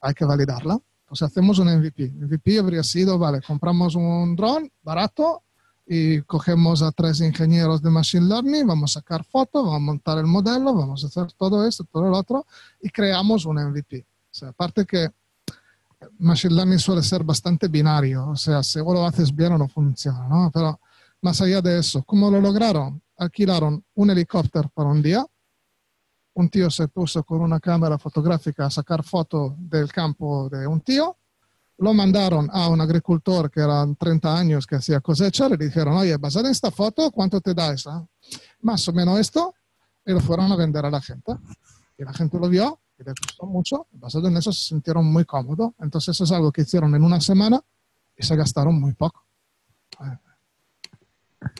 hay que validarla. Entonces hacemos un MVP. MVP habría sido, vale, compramos un dron barato y cogemos a tres ingenieros de Machine Learning, vamos a sacar fotos, vamos a montar el modelo, vamos a hacer todo esto, todo lo otro y creamos un MVP. O sea, aparte que Learning suele ser bastante binario, o sea, si lo haces bien o no funciona, ¿no? Pero más allá de eso, ¿cómo lo lograron? alquilaron un helicóptero para un día. Un tío se puso con una cámara fotográfica a sacar fotos del campo de un tío. Lo mandaron a un agricultor que eran 30 años que hacía cosecha. Le dijeron, oye, basado en esta foto, ¿cuánto te da esa? Más o menos esto. y lo fueron a vender a la gente. Y la gente lo vio y les gustó mucho. Basado en eso se sintieron muy cómodos. Entonces eso es algo que hicieron en una semana y se gastaron muy poco.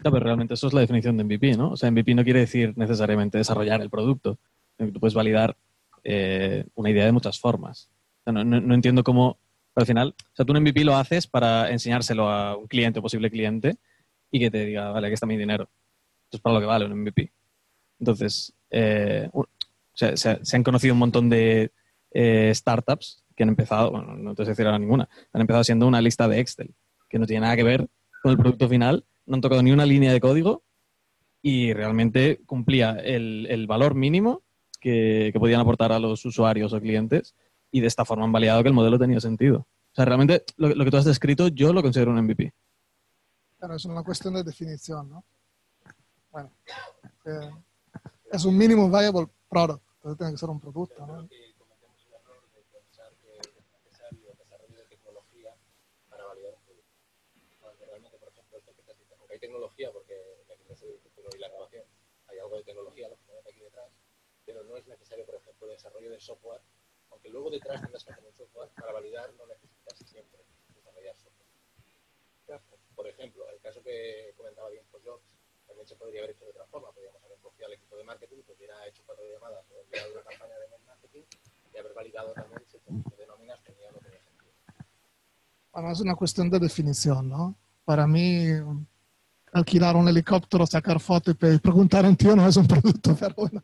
No, pero realmente eso es la definición de MVP, ¿no? O sea, MVP no quiere decir necesariamente desarrollar el producto. Tú puedes validar eh, una idea de muchas formas. no, no, entiendo cómo, al final, o sea, tú un MVP lo haces para enseñárselo a un cliente o posible cliente y que te diga, vale, aquí está mi dinero. Esto es para lo que vale un MVP. Entonces, eh, se, han conocido un montón de eh, startups que han empezado, bueno, no te sé decir ahora ninguna, han empezado siendo una lista de Excel, que no tiene nada que ver con el producto final, no han tocado ni una línea de código y realmente cumplía el, valor mínimo que, podían aportar a los usuarios o clientes y de esta forma han validado que el modelo tenía sentido. O sea, realmente lo, que tú has descrito yo lo considero un MVP. Claro, es una cuestión de definición, ¿no? Bueno, eh, es un mínimo viable product, entonces tiene que ser un producto, ¿no? hay tecnología, porque y la grabación hay algo de tecnología, lógicamente, aquí detrás, pero no es necesario, por ejemplo, el desarrollo de software, aunque luego detrás tengas que hacer un software, para validar no necesitas siempre desarrollar software. Por ejemplo, el caso que comentaba bien Jobs, también se podría haber hecho de otra forma, podríamos haber cogido al equipo de marketing que hubiera hecho cuatro llamadas o enviado una campaña de marketing y haber validado también si el conjunto de nóminas tenía o no tenía sentido. Bueno, es una cuestión de definición, ¿no? Para mí, alquilar un helicóptero, sacar fotos y preguntar en tío no es un producto, pero bueno,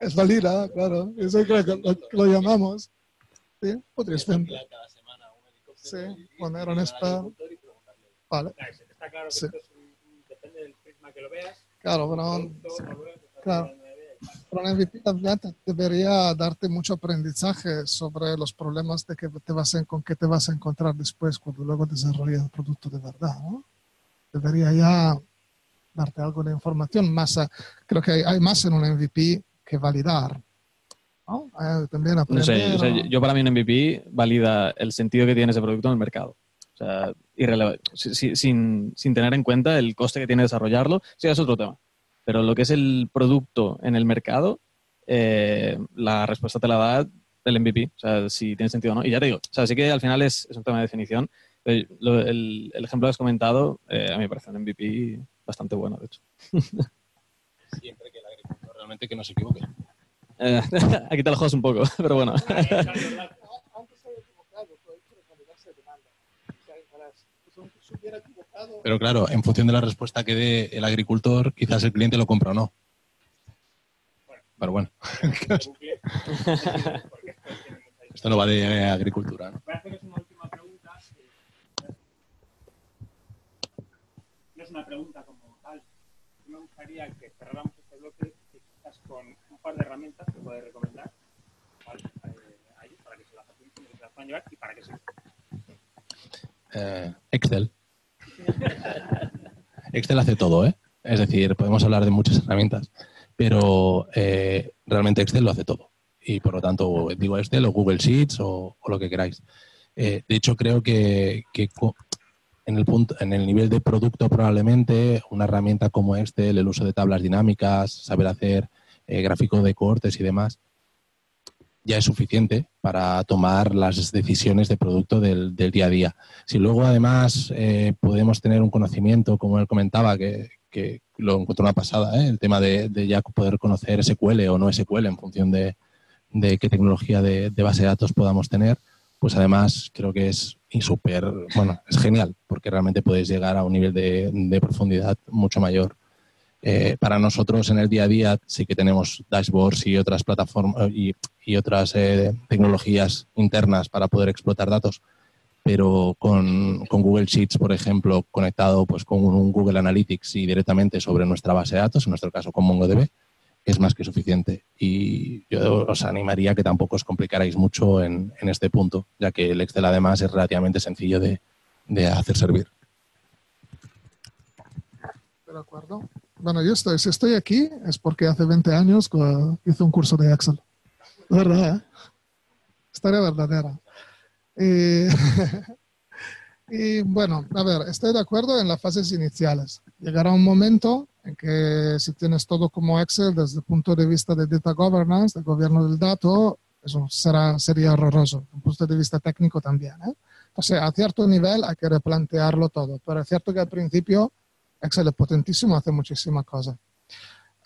es válida, claro. Eso creo que lo, lo llamamos. ¿Sí? Podrías vender. Sí, poner un spa. Vale. Está claro que sí. esto es que lo veas. Claro, pero, claro. pero un MVP debería darte mucho aprendizaje sobre los problemas de que te vas a, con que te vas a encontrar después cuando luego desarrollas el producto de verdad, ¿no? debería ya darte algo de información más. Creo que hay, más en un MVP que validar. ¿no? también aprender, yo para mí un MVP valida el sentido que tiene ese producto en el mercado. O sea, sin, sin, tener en cuenta el coste que tiene desarrollarlo, sí, es otro tema. Pero lo que es el producto en el mercado, eh, la respuesta te la da el MVP, o sea, si tiene sentido o no. Y ya te digo, o sea, sí que al final es, es un tema de definición, el, ejemplo que has comentado, eh, a mí me parece un MVP bastante bueno, de hecho. Siempre que el agricultor realmente que no se equivoque. Eh, aquí te lo juegas un poco, pero bueno. Pero claro, en función de la respuesta que dé el agricultor, quizás el cliente lo compra o no. Pero bueno. Esto no va de agricultura. ¿no? una pregunta como tal. Me gustaría que cerráramos este bloque quizás con un par de herramientas que puedes recomendar eh, para que se las faciliten, que se las puedan llevar y para que se eh, Excel. Excel hace todo, ¿eh? Es decir, podemos hablar de muchas herramientas, pero eh, realmente Excel lo hace todo. Y por lo tanto, digo Excel o Google Sheets o, lo que queráis. Eh, de hecho, creo que, en el, punto, en el nivel de producto probablemente una herramienta como este, el uso de tablas dinámicas, saber hacer eh, gráficos de cortes y demás, ya es suficiente para tomar las decisiones de producto del, día a día. Si luego además eh, podemos tener un conocimiento, como él comentaba, que, lo encontró una pasada, ¿eh? el tema de, ya poder conocer SQL o no SQL en función de, qué tecnología de, de base de datos podamos tener, pues además creo que es súper, bueno, es genial, porque realmente puedes llegar a un nivel de, profundidad mucho mayor. Eh, para nosotros en el día a día sí que tenemos dashboards y otras plataformas y, otras eh, tecnologías internas para poder explotar datos, pero con, con, Google Sheets, por ejemplo, conectado pues, con un Google Analytics y directamente sobre nuestra base de datos, en nuestro caso con MongoDB, es más que suficiente. Y yo os animaría que tampoco os complicarais mucho en, este punto, ya que el Excel además es relativamente sencillo de, hacer servir. De acuerdo. Bueno, yo estoy, si estoy aquí es porque hace 20 años hice un curso de Excel. ¿Verdad? ¿eh? Historia verdadera. Y bueno, a ver, estoy de acuerdo en las fases iniciales. Llegará un momento en que si tienes todo como Excel desde el punto de vista de data governance, de gobierno del dato, eso será, sería horroroso, desde un punto de vista técnico también. ¿eh? Entonces, a cierto nivel hay que replantearlo todo, pero es cierto que al principio Excel es potentísimo, hace muchísimas cosas.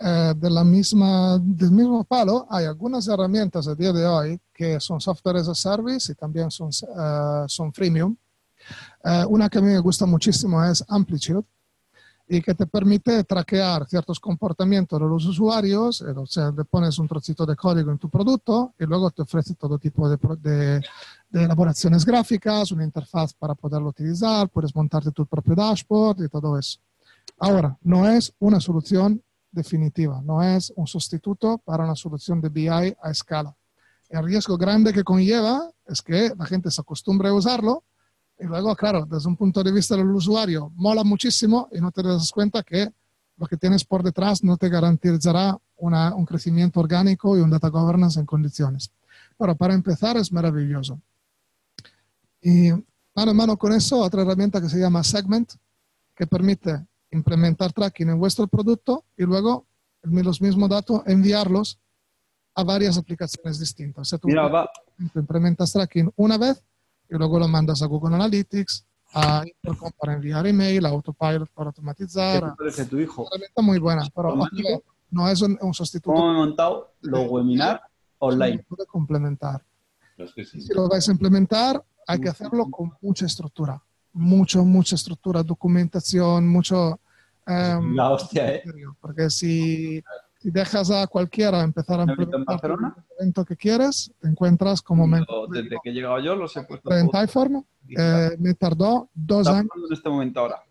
Eh, de la misma, del mismo palo, hay algunas herramientas a día de hoy que son software as a service y también son, eh, son freemium. Eh, una que a mí me gusta muchísimo es Amplitude y que te permite traquear ciertos comportamientos de los usuarios, o sea, le pones un trocito de código en tu producto y luego te ofrece todo tipo de, de, de elaboraciones gráficas, una interfaz para poderlo utilizar, puedes montarte tu propio dashboard y todo eso. Ahora, no es una solución definitiva, no es un sustituto para una solución de BI a escala. El riesgo grande que conlleva es que la gente se acostumbre a usarlo y luego, claro, desde un punto de vista del usuario, mola muchísimo y no te das cuenta que lo que tienes por detrás no te garantizará una, un crecimiento orgánico y un data governance en condiciones. Pero para empezar es maravilloso. Y mano a mano con eso, otra herramienta que se llama Segment, que permite implementar tracking en vuestro producto y luego los mismos datos enviarlos a varias aplicaciones distintas. O sea, tú Mira, va. implementas tracking una vez y luego lo mandas a Google Analytics, a Intercom para enviar email, a Autopilot para ¿Qué automatizar. parece tu hijo? Una herramienta muy buena, pero ojo, no es un, un sustituto. ¿Cómo he montado los webinars online? Puede complementar. Es que sí. Si lo vais a implementar, hay que hacerlo con mucha estructura. Mucho, mucha estructura, documentación, mucho... em, La hostia, ¿eh? Porque si, si dejas a cualquiera empezar a ¿Me implementar el evento que quieres, te encuentras como me Yo, desde que he llegado yo los he puesto en. Typeform. eh, me tardó dos Está años. en este momento ahora.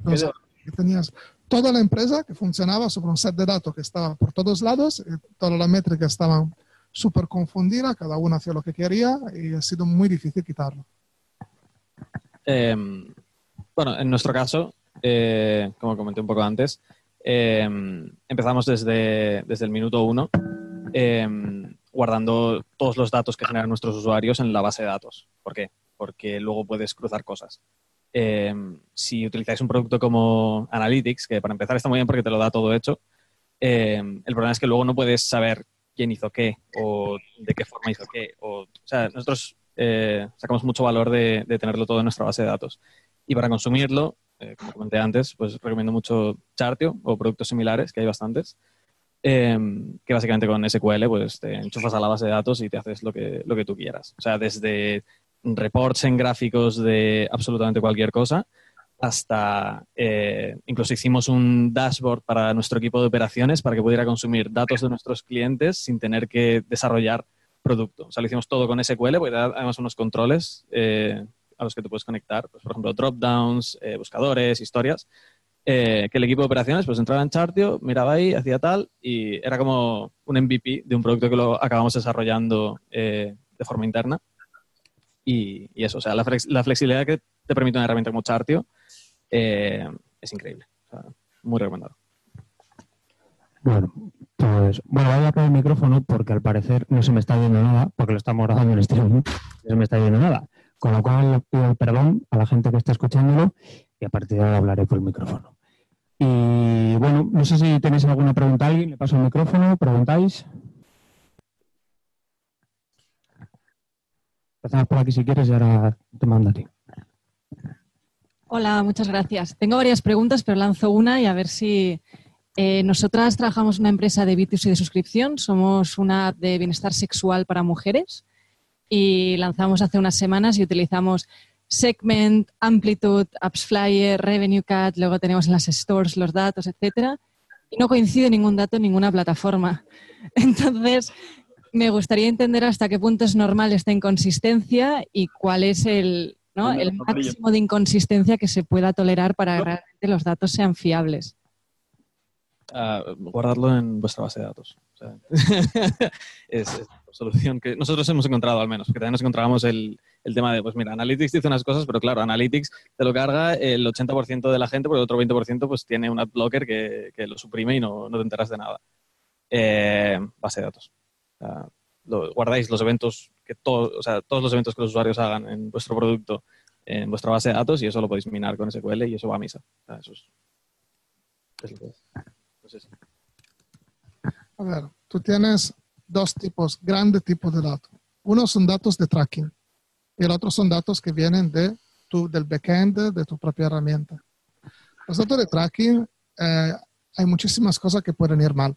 dos años, que tenías toda la empresa que funcionaba sobre un set de datos que estaba por todos lados, y todas las métricas estaban súper confundidas, cada uno hacía lo que quería y ha sido muy difícil quitarlo. Eh, bueno, en nuestro caso, eh, como comenté un poco antes, eh, empezamos desde, desde el minuto uno eh, guardando todos los datos que generan nuestros usuarios en la base de datos. ¿Por qué? Porque luego puedes cruzar cosas. Si utilizáis un producto como Analytics, que para empezar está muy bien porque te lo da todo hecho, el problema es que luego no puedes saber quién hizo qué o de qué forma hizo qué. O sea, nosotros eh, sacamos mucho valor de, tenerlo todo en nuestra base de datos. Y para consumirlo, eh, como comenté antes, pues recomiendo mucho Chartio o productos similares, que hay bastantes, eh, que básicamente con SQL pues te enchufas a la base de datos y te haces lo que, lo que tú quieras. O sea, desde reports en gráficos de absolutamente cualquier cosa hasta eh, incluso hicimos un dashboard para nuestro equipo de operaciones para que pudiera consumir datos de nuestros clientes sin tener que desarrollar producto. O sea, lo hicimos todo con SQL, porque da además unos controles eh, a los que te puedes conectar, pues, por ejemplo, dropdowns, eh, buscadores, historias, eh, que el equipo de operaciones pues entraba en Chartio, miraba ahí, hacía tal, y era como un MVP de un producto que lo acabamos desarrollando eh, de forma interna. Y, eso, o sea, la, flex- la flexibilidad que te permite una herramienta como Chartio es increíble. O sea, muy recomendado. Bueno, pues bueno, voy a apagar el micrófono porque al parecer no se me está viendo nada, porque lo estamos grabando en streaming, no se me está viendo nada. Con lo cual le pido perdón a la gente que está escuchándolo y a partir de ahora hablaré por el micrófono. Y bueno, no sé si tenéis alguna pregunta a alguien, le paso el micrófono, preguntáis. Empezamos por aquí si quieres y ahora te mando a ti. Hola, muchas gracias. Tengo varias preguntas, pero lanzo una y a ver si eh, nosotras trabajamos en una empresa de B2C de suscripción. Somos una app de bienestar sexual para mujeres y lanzamos hace unas semanas y utilizamos Segment, Amplitude, Apps Flyer, Revenue Cat, luego tenemos en las stores los datos, etcétera. Y no coincide ningún dato en ninguna plataforma. Entonces, me gustaría entender hasta qué punto es normal esta inconsistencia y cuál es el, el máximo de inconsistencia que se pueda tolerar para que realmente los datos sean fiables. Ah, guardarlo en vuestra base de datos. O sea, es, es la solución que nosotros hemos encontrado al menos, porque también nos encontrábamos el, el tema de, pues mira, Analytics dice unas cosas, pero claro, Analytics te lo carga el 80% de la gente, porque el otro 20% pues tiene un adblocker que, que lo suprime y no, no te enteras de nada. Eh, base de datos. Lo- guardáis los eventos que todos, o sea, todos los eventos que los usuarios hagan en vuestro producto en vuestra base de datos y eso lo podéis minar con SQL y eso va a misa. O sea, eso es, es lo que es. Si- A ver, tú tienes dos tipos, grandes tipos de datos. Uno son datos de tracking y el otro son datos que vienen de tu, del backend de tu propia herramienta. Los datos de tracking, eh, hay muchísimas cosas que pueden ir mal.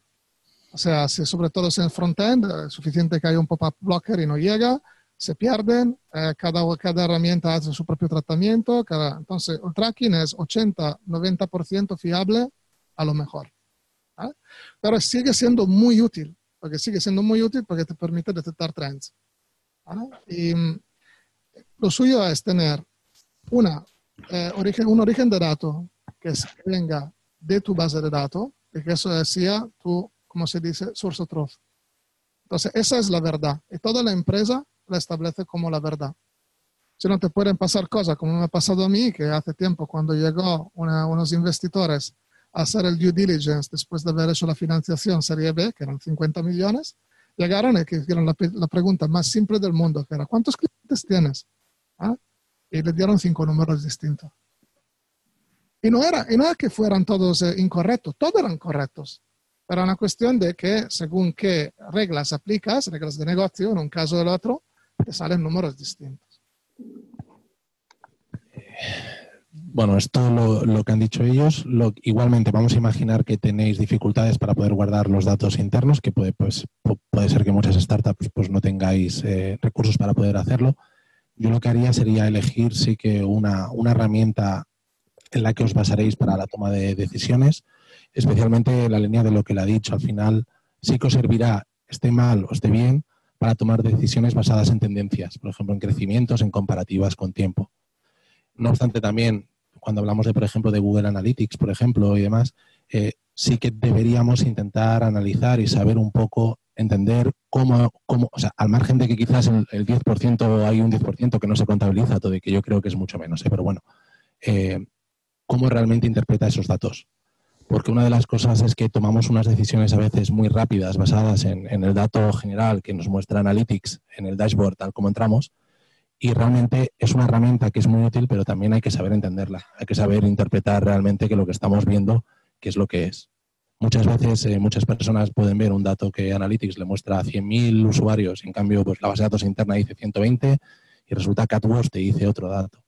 O sea, si, sobre todo si en frontend eh, es suficiente que haya un pop-up blocker y no llega, se pierden, eh, cada, cada herramienta hace su propio tratamiento. Cada, entonces, el tracking es 80-90% fiable a lo mejor. Pero sigue siendo muy útil, porque sigue siendo muy útil porque te permite detectar trends. Y mm, lo suyo es tener una, eh, origen, un origen de datos que, venga de tu base de datos y que eso sea tu, como se dice, source of truth. Entonces, esa es la verdad. Y toda la empresa la establece como la verdad. Si no te pueden pasar cosas como me ha pasado a mí, que hace tiempo cuando llegó una- unos investidores hacer el due diligence después de haber hecho la financiación Serie B, que eran 50 millones, llegaron y que hicieron la, la pregunta más simple del mundo, que era, ¿cuántos clientes tienes? ¿Ah? Y le dieron cinco números distintos. Y no era, y no era que fueran todos eh, incorrectos, todos eran correctos. Era una cuestión de que según qué reglas aplicas, reglas de negocio, en un caso o el otro, te salen números distintos. Bueno, es todo lo, lo que han dicho ellos. Lo- igualmente, vamos a imaginar que tenéis dificultades para poder guardar los datos internos, que puede, pues, pu- puede ser que muchas startups pues, no tengáis eh, recursos para poder hacerlo. Yo lo que haría sería elegir sí que una, una herramienta en la que os basaréis para la toma de decisiones, especialmente en la línea de lo que le ha dicho. Al final, sí que os servirá, esté mal o esté bien, para tomar decisiones basadas en tendencias, por ejemplo, en crecimientos, en comparativas con tiempo. No obstante, también cuando hablamos de, por ejemplo, de Google Analytics, por ejemplo, y demás, eh, sí que deberíamos intentar analizar y saber un poco, entender cómo, cómo o sea, al margen de que quizás el, el 10% hay un 10% que no se contabiliza todo y que yo creo que es mucho menos, ¿eh? pero bueno, eh, cómo realmente interpreta esos datos. Porque una de las cosas es que tomamos unas decisiones a veces muy rápidas basadas en, en el dato general que nos muestra Analytics en el dashboard tal como entramos, y realmente es una herramienta que es muy útil, pero también hay que saber entenderla, hay que saber interpretar realmente que lo que estamos viendo, qué es lo que es. Muchas veces eh, muchas personas pueden ver un dato que Analytics le muestra a 100.000 usuarios, en cambio pues la base de datos interna dice 120 y resulta que AdWords te dice otro dato.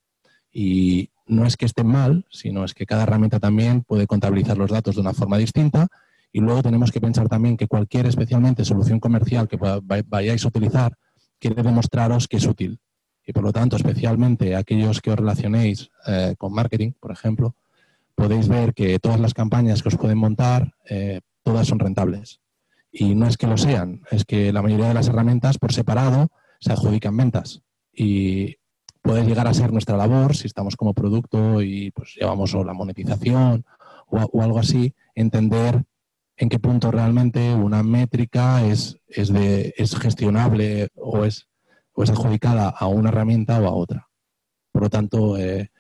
Y no es que estén mal, sino es que cada herramienta también puede contabilizar los datos de una forma distinta y luego tenemos que pensar también que cualquier especialmente solución comercial que va- vayáis a utilizar quiere demostraros que es útil y por lo tanto, especialmente aquellos que os relacionéis eh, con marketing, por ejemplo, podéis ver que todas las campañas que os pueden montar, eh, todas son rentables. Y no es que lo sean, es que la mayoría de las herramientas por separado se adjudican ventas. Y puede llegar a ser nuestra labor, si estamos como producto y pues llevamos la monetización o, o algo así, entender en qué punto realmente una métrica es, es, de, es gestionable o es o es adjudicada a una herramienta o a otra. Por lo tanto, eh,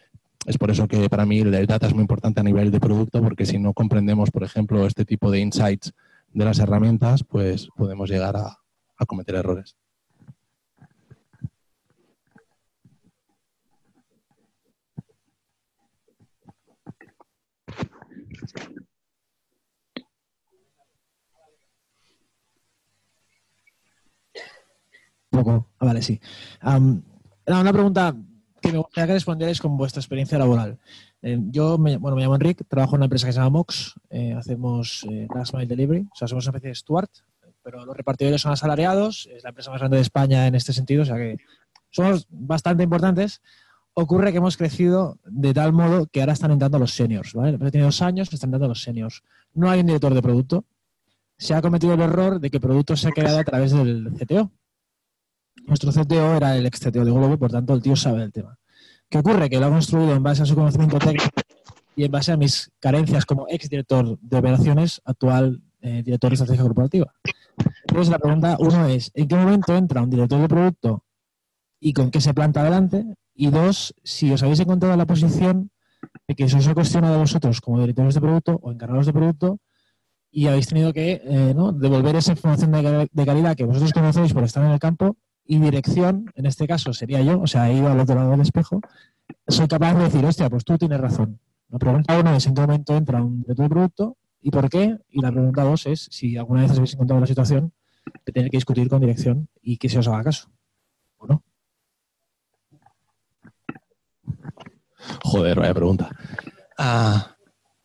es por eso que para mí el data es muy importante a nivel de producto, porque si no comprendemos, por ejemplo, este tipo de insights de las herramientas, pues podemos llegar a, a cometer errores. Poco. Ah, vale, sí. Una pregunta que me gustaría que respondierais con vuestra experiencia laboral. Eh, yo me, bueno, me llamo Enrique, trabajo en una empresa que se llama Mox, eh, hacemos eh, Last Mile Delivery, o sea, somos una especie de Stuart, pero los repartidores son asalariados, es la empresa más grande de España en este sentido, o sea que somos bastante importantes. Ocurre que hemos crecido de tal modo que ahora están entrando los seniors, ¿vale? La empresa tiene dos años, están entrando los seniors. No hay un director de producto. Se ha cometido el error de que producto se ha creado a través del CTO, nuestro CTO era el ex CTO de Globo, por tanto el tío sabe del tema. ¿Qué ocurre? Que lo ha construido en base a su conocimiento técnico y en base a mis carencias como ex director de operaciones, actual eh, director de estrategia corporativa. Entonces la pregunta, uno es, ¿en qué momento entra un director de producto y con qué se planta adelante? Y dos, si os habéis encontrado en la posición de que se os ha cuestionado a vosotros como directores de producto o encargados de producto y habéis tenido que eh, devolver esa información de calidad que vosotros conocéis por estar en el campo y dirección, en este caso sería yo, o sea, he ido al otro lado del espejo, soy capaz de decir, hostia, pues tú tienes razón. La pregunta uno es en qué momento entra un de producto y por qué. Y la pregunta dos es si alguna vez habéis encontrado la situación de tener que discutir con dirección y que se os haga caso. ¿O no? Joder, vaya pregunta. Ah,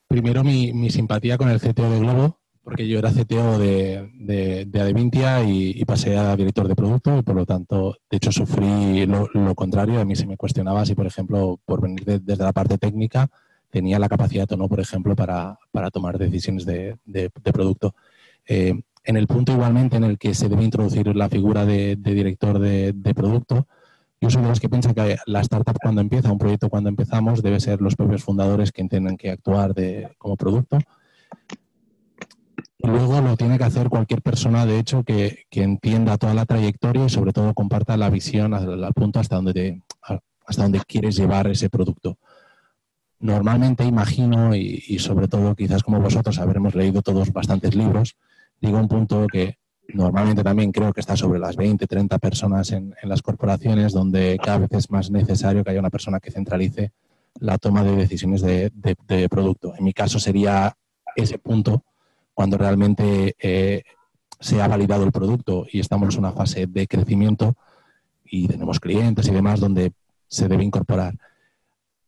primero mi, mi simpatía con el CTO de Globo, porque yo era CTO de, de, de Adevintia y, pasé a director de producto y por lo tanto, de hecho, sufrí lo, contrario. A mí se me cuestionaba si, por ejemplo, por venir de- desde la parte técnica, tenía la capacidad o no, por ejemplo, para, tomar decisiones de, producto. Eh, en el punto igualmente en el que se debe introducir la figura de, director de, producto, yo soy de los que piensan que la startup cuando empieza, un proyecto cuando empezamos, debe ser los propios fundadores quienes tienen que actuar de, como producto. Luego lo tiene que hacer cualquier persona, de hecho, que, que entienda toda la trayectoria y sobre todo comparta la visión al, punto hasta donde, te- hasta donde quieres llevar ese producto. Normalmente imagino, y, sobre todo quizás como vosotros habremos leído todos bastantes libros, digo un punto que normalmente también creo que está sobre las 20, 30 personas en, las corporaciones, donde cada vez es más necesario que haya una persona que centralice la toma de decisiones de, de- de producto. En mi caso sería ese punto cuando realmente eh, se ha validado el producto y estamos en una fase de crecimiento y tenemos clientes y demás donde se debe incorporar.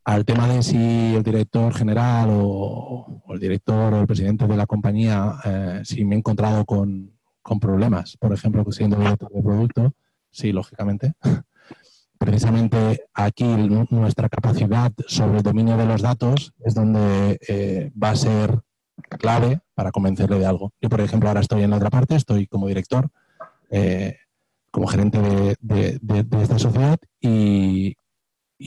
Al tema de si el director general o, o el director o el presidente de la compañía, eh, si me he encontrado con, con problemas, por ejemplo, siendo director de producto, sí, lógicamente. Precisamente aquí nu- nuestra capacidad sobre el dominio de los datos es donde eh, va a ser clave para convencerle de algo. Yo, por ejemplo, ahora estoy en la otra parte, estoy como director, eh, como gerente de, esta sociedad y,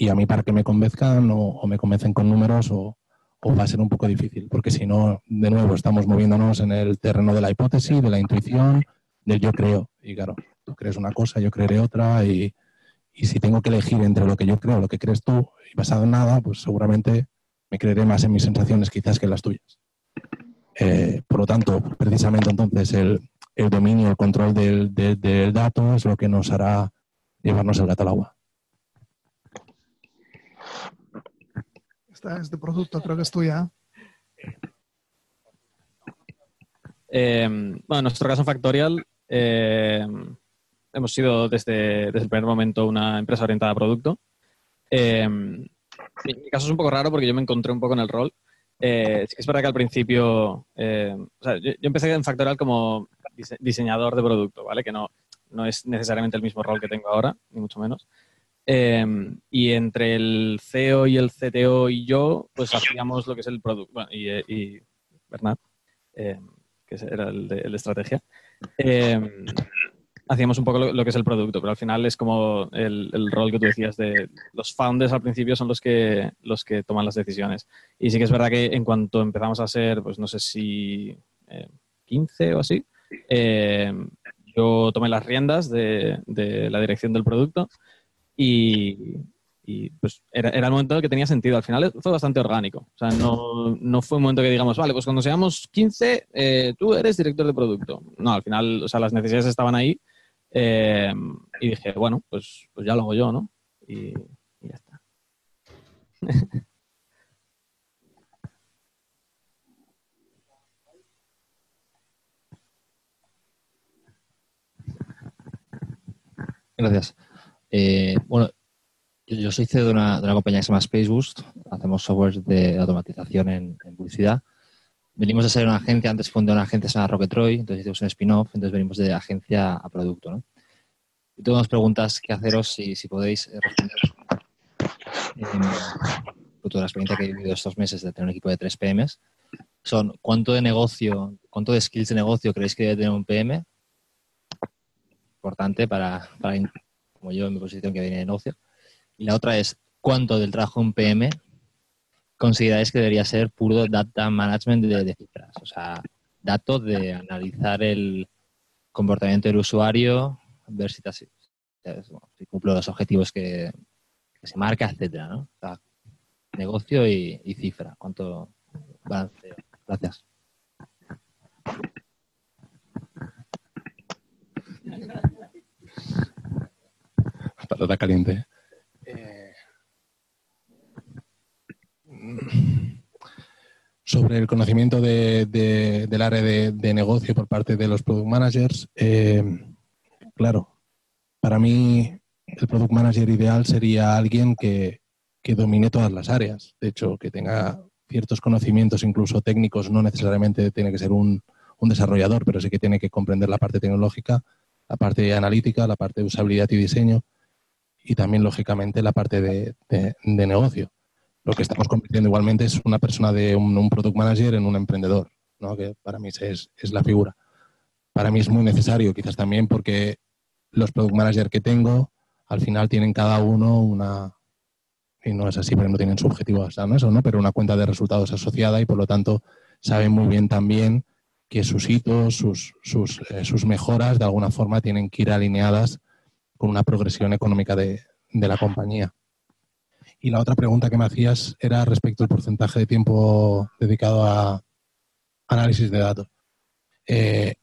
a mí para que me convenzcan o, me convencen con números o, o va a ser un poco difícil, porque si no, de nuevo, estamos moviéndonos en el terreno de la hipótesis, de la intuición, del yo creo. Y claro, tú crees una cosa, yo creeré otra y, y si tengo que elegir entre lo que yo creo, lo que crees tú y basado en nada, pues seguramente me creeré más en mis sensaciones quizás que en las tuyas. Eh, por lo tanto, precisamente entonces el, el dominio, el control del, del- del dato es lo que nos hará llevarnos el gato al agua. Esta es de producto, creo que es tuya. Eh, bueno, en nuestro caso en Factorial eh, hemos sido desde, desde el primer momento una empresa orientada a producto. Eh, mi, mi caso es un poco raro porque yo me encontré un poco en el rol. Eh, es verdad que al principio, eh, o sea, yo, empecé en Factorial como dise- diseñador de producto, ¿vale? Que no, no es necesariamente el mismo rol que tengo ahora, ni mucho menos. Eh, y entre el CEO y el CTO y yo, pues hacíamos lo que es el producto. Bueno, y, eh, y Bernat, eh, que era el de, el estrategia. Hacíamos un poco lo, lo que es el producto, pero al final es como el, el rol que tú decías de los founders al principio son los que, los que toman las decisiones. Y sí que es verdad que en cuanto empezamos a ser, pues no sé si eh, 15 o así, eh, yo tomé las riendas de, de la dirección del producto y, y, pues era, era el momento que tenía sentido. Al final fue bastante orgánico. O sea, no, no fue un momento que digamos, vale, pues cuando seamos 15, eh, tú eres director de producto. No, al final, o sea, las necesidades estaban ahí eh, y dije, bueno, pues, pues ya lo hago yo, ¿no? Y, ya está. Gracias. Eh, bueno, yo, soy CEO de una, de una compañía que se llama Spaceboost. Hacemos software de automatización en publicidad. Venimos de ser una agencia, antes fundé una agencia se llama Rocketroy, entonces hicimos un spin-off, entonces venimos de agencia a producto. ¿no? Y tengo unas preguntas que haceros, si, podéis eh, responder. Eh, fruto de la experiencia que he vivido estos meses de tener un equipo de tres PMs, son cuánto de negocio, cuánto de skills de negocio creéis que debe tener un PM importante para, para como yo en mi posición que viene de negocio. Y la otra es, ¿cuánto del trabajo en PM consideráis que debería ser puro data management de, cifras? O sea, datos de analizar el comportamiento del usuario, ver si, si cumplo los objetivos que, se marca, etcétera, ¿no? O sea, negocio y, cifra. ¿Cuánto balanceo? Gracias. Patata caliente. sobre el conocimiento de- de- del área de, negocio por parte de los product managers, eh, claro, para mí el product manager ideal sería alguien que, domine todas las áreas. De hecho, que tenga ciertos conocimientos, incluso técnicos, no necesariamente tiene que ser un, un desarrollador, pero sí que tiene que comprender la parte tecnológica, la parte analítica, la parte de usabilidad y diseño y también, lógicamente, la parte de negocio. Lo que estamos convirtiendo igualmente es una persona de un, product manager en un emprendedor, ¿no? que para mí es, es la figura. Para mí es muy necesario, quizás también porque los product managers que tengo, al final tienen cada uno una, y no es así porque no tienen su objetivo basado en eso, ¿no? pero una cuenta de resultados asociada y por lo tanto saben muy bien también que sus hitos, sus, sus, eh, sus mejoras de alguna forma tienen que ir alineadas con una progresión económica de, de la compañía. Y la otra pregunta que me hacías era respecto al porcentaje de tiempo dedicado a análisis de datos. Eh,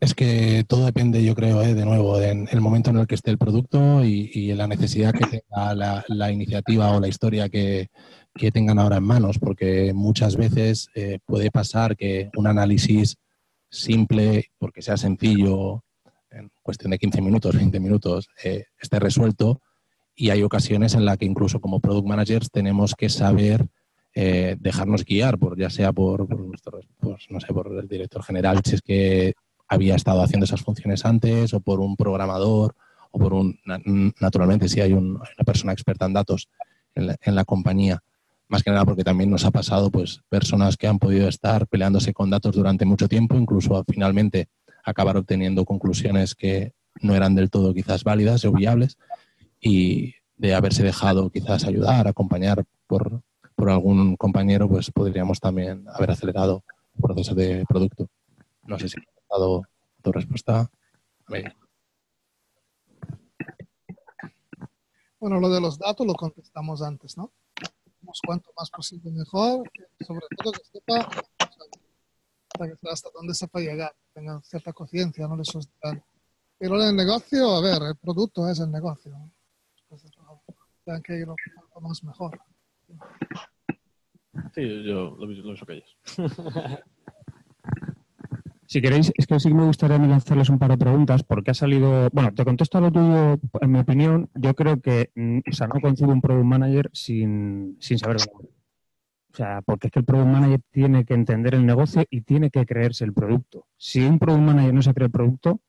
es que todo depende, yo creo, eh, de nuevo, en el momento en el que esté el producto y, en la necesidad que tenga la, iniciativa o la historia que, que tengan ahora en manos, porque muchas veces eh, puede pasar que un análisis simple, porque sea sencillo, en cuestión de 15 minutos, 20 minutos, esté resuelto y hay ocasiones en las que incluso como product managers tenemos que saber eh, dejarnos guiar, por, ya sea por, nuestro, no sé, por el director general, si es que había estado haciendo esas funciones antes, o por un programador, o por un, na- naturalmente, si hay un- una persona experta en datos en la, en la compañía. Más que nada porque también nos ha pasado, pues, personas que han podido estar peleándose con datos durante mucho tiempo, incluso finalmente acabar obteniendo conclusiones que no eran del todo quizás válidas o viables, y de haberse dejado quizás ayudar, acompañar por, por algún compañero, pues podríamos también haber acelerado el proceso de producto. No sé si he dado tu respuesta. Bueno, lo de los datos lo contestamos antes, ¿no? Cuanto más posible mejor, sobre todo que sepa, hasta dónde sepa llegar, tenga cierta conciencia, ¿no? De esos detalles. Pero en el negocio, a ver, el producto es el negocio. Tengan que ir cuanto más mejor. Sí, yo lo, lo uso que ellos. Si queréis, es que sí que me gustaría a mí lanzarles un par de preguntas, porque ha salido. Bueno, te contesto a lo tuyo, en mi opinión. Yo creo que, mm, o sea, no concibo un product manager sin, sin saber. O sea, porque es que el product manager tiene que entender el negocio y tiene que creerse el producto. Si un product manager no se cree el producto,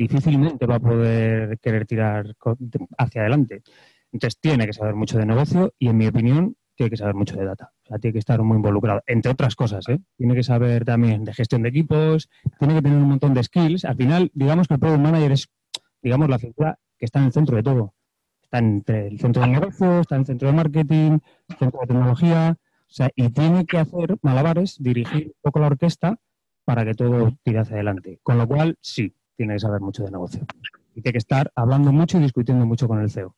difícilmente va a poder querer tirar hacia adelante. Entonces, tiene que saber mucho de negocio y, en mi opinión, tiene que saber mucho de data. O sea, tiene que estar muy involucrado, entre otras cosas. ¿eh? Tiene que saber también de gestión de equipos, tiene que tener un montón de skills. Al final, digamos que el product manager es, digamos, la figura que está en el centro de todo. Está entre el centro del negocio, está en el centro de marketing, centro de tecnología, o sea, y tiene que hacer malabares, dirigir un poco la orquesta para que todo tire hacia adelante. Con lo cual, sí, tiene que saber mucho de negocio. Y tiene que estar hablando mucho y discutiendo mucho con el CEO.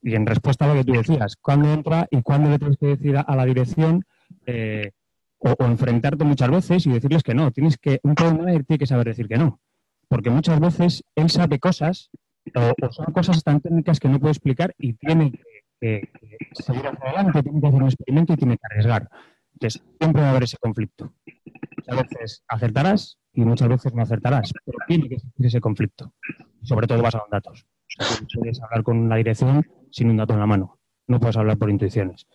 Y en respuesta a lo que tú decías, ¿cuándo entra y cuándo le tienes que decir a, la dirección eh, o, enfrentarte muchas veces y decirles que no? Tienes que, un product manager tiene que saber decir que no. Porque muchas veces él sabe cosas o, son cosas tan técnicas que no puede explicar y tiene que seguir hacia adelante, tiene que hacer un experimento y tiene que arriesgar. Entonces, siempre va a haber ese conflicto. A veces acertarás y muchas veces no acertarás, pero tiene que existir ese conflicto, sobre todo basado en datos. No puedes hablar con la dirección sin un dato en la mano, no puedes hablar por intuiciones.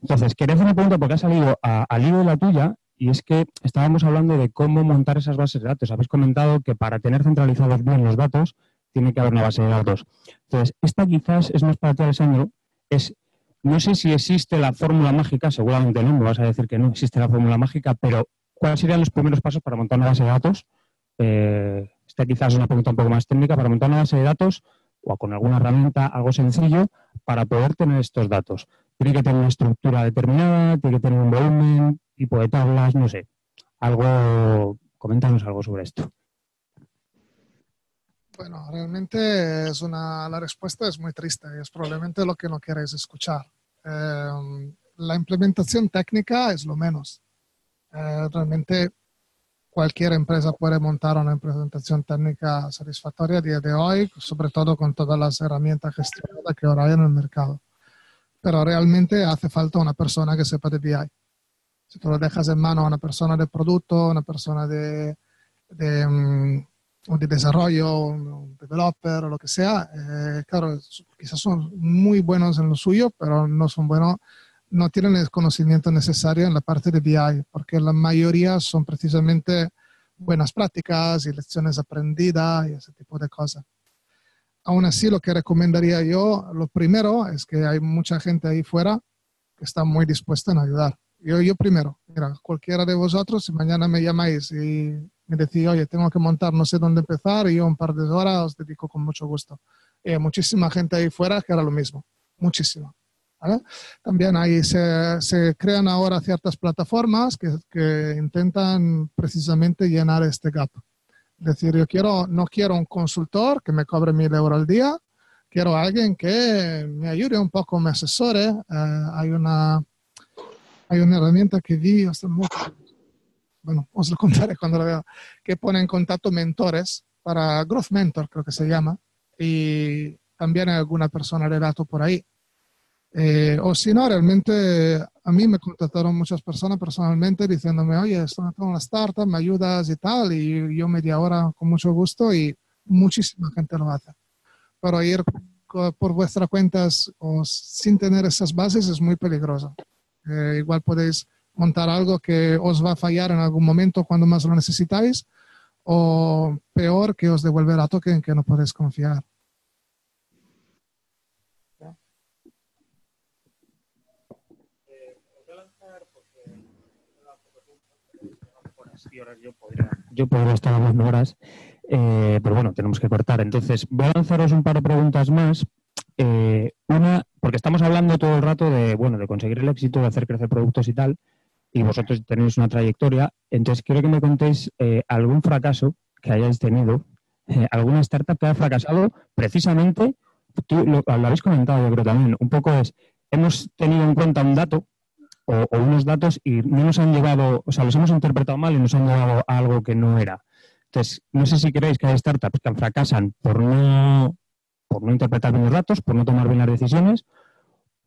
Entonces, quería hacer una pregunta porque ha salido al hilo de la tuya y es que estábamos hablando de cómo montar esas bases de datos. Habéis comentado que para tener centralizados bien los datos tiene que haber una base de datos. Entonces, esta quizás es más para ti, Alessandro, es, no sé si existe la fórmula mágica, seguramente no, me vas a decir que no existe la fórmula mágica, pero ¿cuáles serían los primeros pasos para montar una base de datos? Eh, esta quizás es una pregunta un poco más técnica, para montar una base de datos o con alguna herramienta, algo sencillo, para poder tener estos datos. Tiene que tener una estructura determinada, tiene que tener un volumen, tipo de tablas, no sé. Algo, coméntanos algo sobre esto. Bueno, realmente es una, la respuesta es muy triste y es probablemente lo que no queréis escuchar. Eh, la implementación técnica es lo menos. Eh, realmente cualquier empresa puede montar una implementación técnica satisfactoria a día de hoy, sobre todo con todas las herramientas gestionadas que ahora hay en el mercado. Pero realmente hace falta una persona que sepa de BI. Si tú lo dejas en mano a una persona de producto, una persona de, de, mm, de desarrollo, un developer o lo que sea, eh, claro, quizás son muy buenos en lo suyo, pero no son buenos, no tienen el conocimiento necesario en la parte de BI, porque la mayoría son precisamente buenas prácticas y lecciones aprendidas y ese tipo de cosas. Aún así, lo que recomendaría yo, lo primero es que hay mucha gente ahí fuera que está muy dispuesta a ayudar. Yo, yo primero, mira, cualquiera de vosotros, si mañana me llamáis y me decís, oye, tengo que montar, no sé dónde empezar, y yo un par de horas os dedico con mucho gusto. Y hay muchísima gente ahí fuera que hará lo mismo, muchísima. ¿vale? También ahí se, se, crean ahora ciertas plataformas que, que, intentan precisamente llenar este gap. Es decir, yo quiero, no quiero un consultor que me cobre mil euros al día, quiero alguien que me ayude un poco, me asesore. Eh, hay, una, hay una herramienta que vi hace mucho, bueno, os lo contaré cuando lo vea, que pone en contacto mentores para Growth Mentor, creo que se llama, y también alguna persona de dato por ahí. Eh, o si no, realmente a mí me contactaron muchas personas personalmente diciéndome, oye, estoy en una startup, me ayudas y tal, y yo media hora con mucho gusto y muchísima gente lo hace. Pero ir por vuestras cuentas o sin tener esas bases es muy peligroso. Eh, igual podéis montar algo que os va a fallar en algún momento cuando más lo necesitáis, o peor, que os devolverá token en que no podéis confiar. Yo podría, yo podría estar hablando horas, eh, pero bueno, tenemos que cortar. Entonces, voy a lanzaros un par de preguntas más. Eh, una, porque estamos hablando todo el rato de, bueno, de conseguir el éxito, de hacer crecer productos y tal, y vosotros tenéis una trayectoria. Entonces, quiero que me contéis eh, algún fracaso que hayáis tenido, eh, alguna startup que haya fracasado precisamente, tú lo, habéis comentado yo creo también, un poco es, hemos tenido en cuenta un dato o, o, unos datos y no nos han llevado, o sea, los hemos interpretado mal y nos han llevado a algo que no era. Entonces, no sé si creéis que hay startups que fracasan por no, por no interpretar bien los datos, por no tomar bien las decisiones,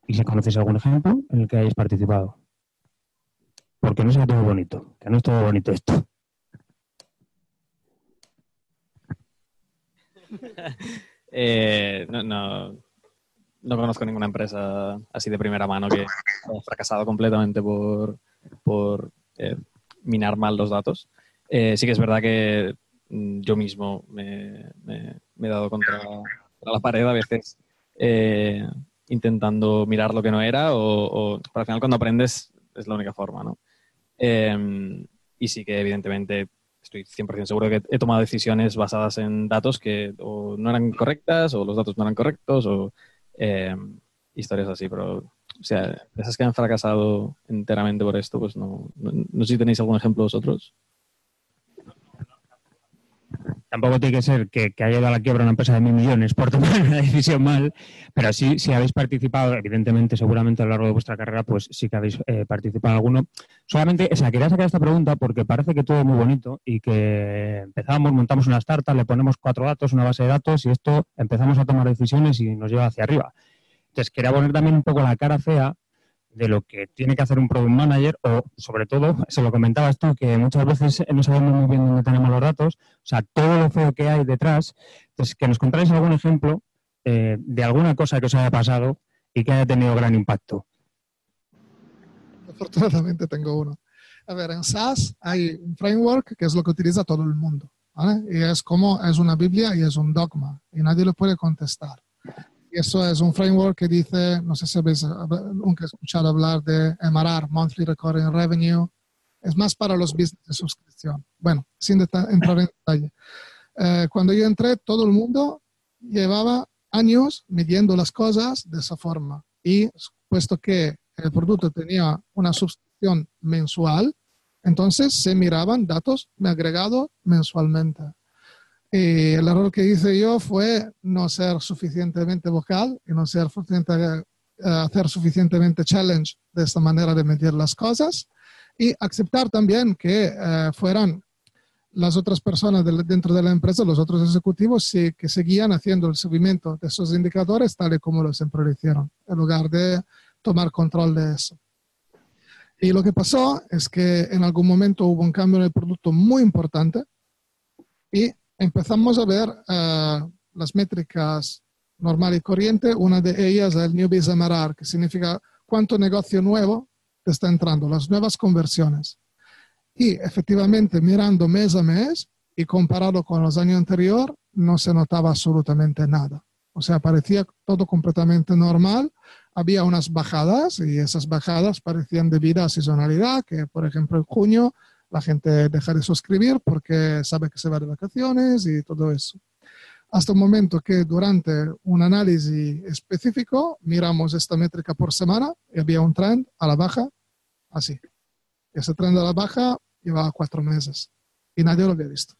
y si conocéis algún ejemplo en el que hayáis participado. Porque no sea todo bonito, que no es todo bonito esto. eh, no, no, no, conozco ninguna empresa así de primera mano que haya fracasado completamente por, por eh, minar mal los datos. Eh, sí que es verdad que mm, yo mismo me, he dado contra, contra, la pared a veces eh, intentando mirar lo que no era o, o al final cuando aprendes es la única forma, ¿no? Eh, y sí que evidentemente estoy 100% seguro que he tomado decisiones basadas en datos que o no eran correctas o los datos no eran correctos o eh, historias así, pero o sea, esas que han fracasado enteramente por esto, pues no, no, no sé si tenéis algún ejemplo vosotros. Tampoco tiene que ser que, que haya ido a la quiebra una empresa de mil millones por tomar una decisión mal, pero sí, si habéis participado, evidentemente, seguramente a lo largo de vuestra carrera, pues sí que habéis eh, participado alguno. Solamente, o sea, quería sacar esta pregunta porque parece que todo es muy bonito y que empezamos, montamos una startup, le ponemos cuatro datos, una base de datos y esto empezamos a tomar decisiones y nos lleva hacia arriba. Entonces, quería poner también un poco la cara fea de lo que tiene que hacer un product manager o, sobre todo, se lo comentabas tú, que muchas veces no sabemos muy bien dónde tenemos los datos, o sea, todo lo feo que hay detrás. Entonces, que nos contáis algún ejemplo eh, de alguna cosa que os haya pasado y que haya tenido gran impacto. Afortunadamente tengo uno. A ver, en SAS hay un framework que es lo que utiliza todo el mundo, ¿vale? Y es como, es una Biblia y es un dogma, y nadie lo puede contestar. Y eso es un framework que dice, no sé si habéis nunca escuchado hablar de MRR, Monthly Recurring Revenue. Es más para los business de suscripción. Bueno, sin entrar en detalle. Eh, cuando yo entré, todo el mundo llevaba años midiendo las cosas de esa forma. Y puesto que el producto tenía una suscripción mensual, entonces se miraban datos agregados mensualmente. Y el error que hice yo fue no ser suficientemente vocal y no ser suficiente, uh, hacer suficientemente challenge de esta manera de medir las cosas y aceptar también que uh, fueran las otras personas de, dentro de la empresa, los otros ejecutivos, sí, que seguían haciendo el seguimiento de esos indicadores tal y como lo siempre lo hicieron, en lugar de tomar control de eso. Y lo que pasó es que en algún momento hubo un cambio en el producto muy importante y empezamos a ver eh, las métricas normal y corriente. Una de ellas es el New Business MRR, que significa cuánto negocio nuevo te está entrando, las nuevas conversiones. Y efectivamente, mirando mes a mes y comparado con los años anteriores, no se notaba absolutamente nada. O sea, parecía todo completamente normal. Había unas bajadas y esas bajadas parecían debidas a sezonalidad, que por ejemplo en junio la gente deja de suscribir porque sabe que se va de vacaciones y todo eso. Hasta el momento que durante un análisis específico miramos esta métrica por semana y había un trend a la baja, así. Ese trend a la baja llevaba cuatro meses y nadie lo había visto.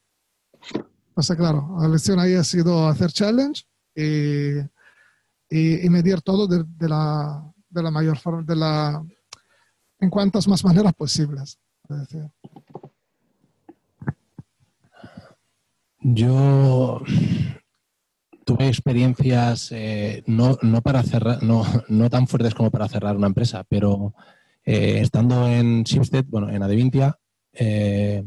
O sea, claro, la lección ahí ha sido hacer challenge y, y, y medir todo de, de, la, de la mayor forma, de la, en cuantas más maneras posibles. Yo tuve experiencias eh, no, no, para cerrar, no, no, tan fuertes como para cerrar una empresa, pero eh, estando en Shipstead, bueno, en Adevintia, eh,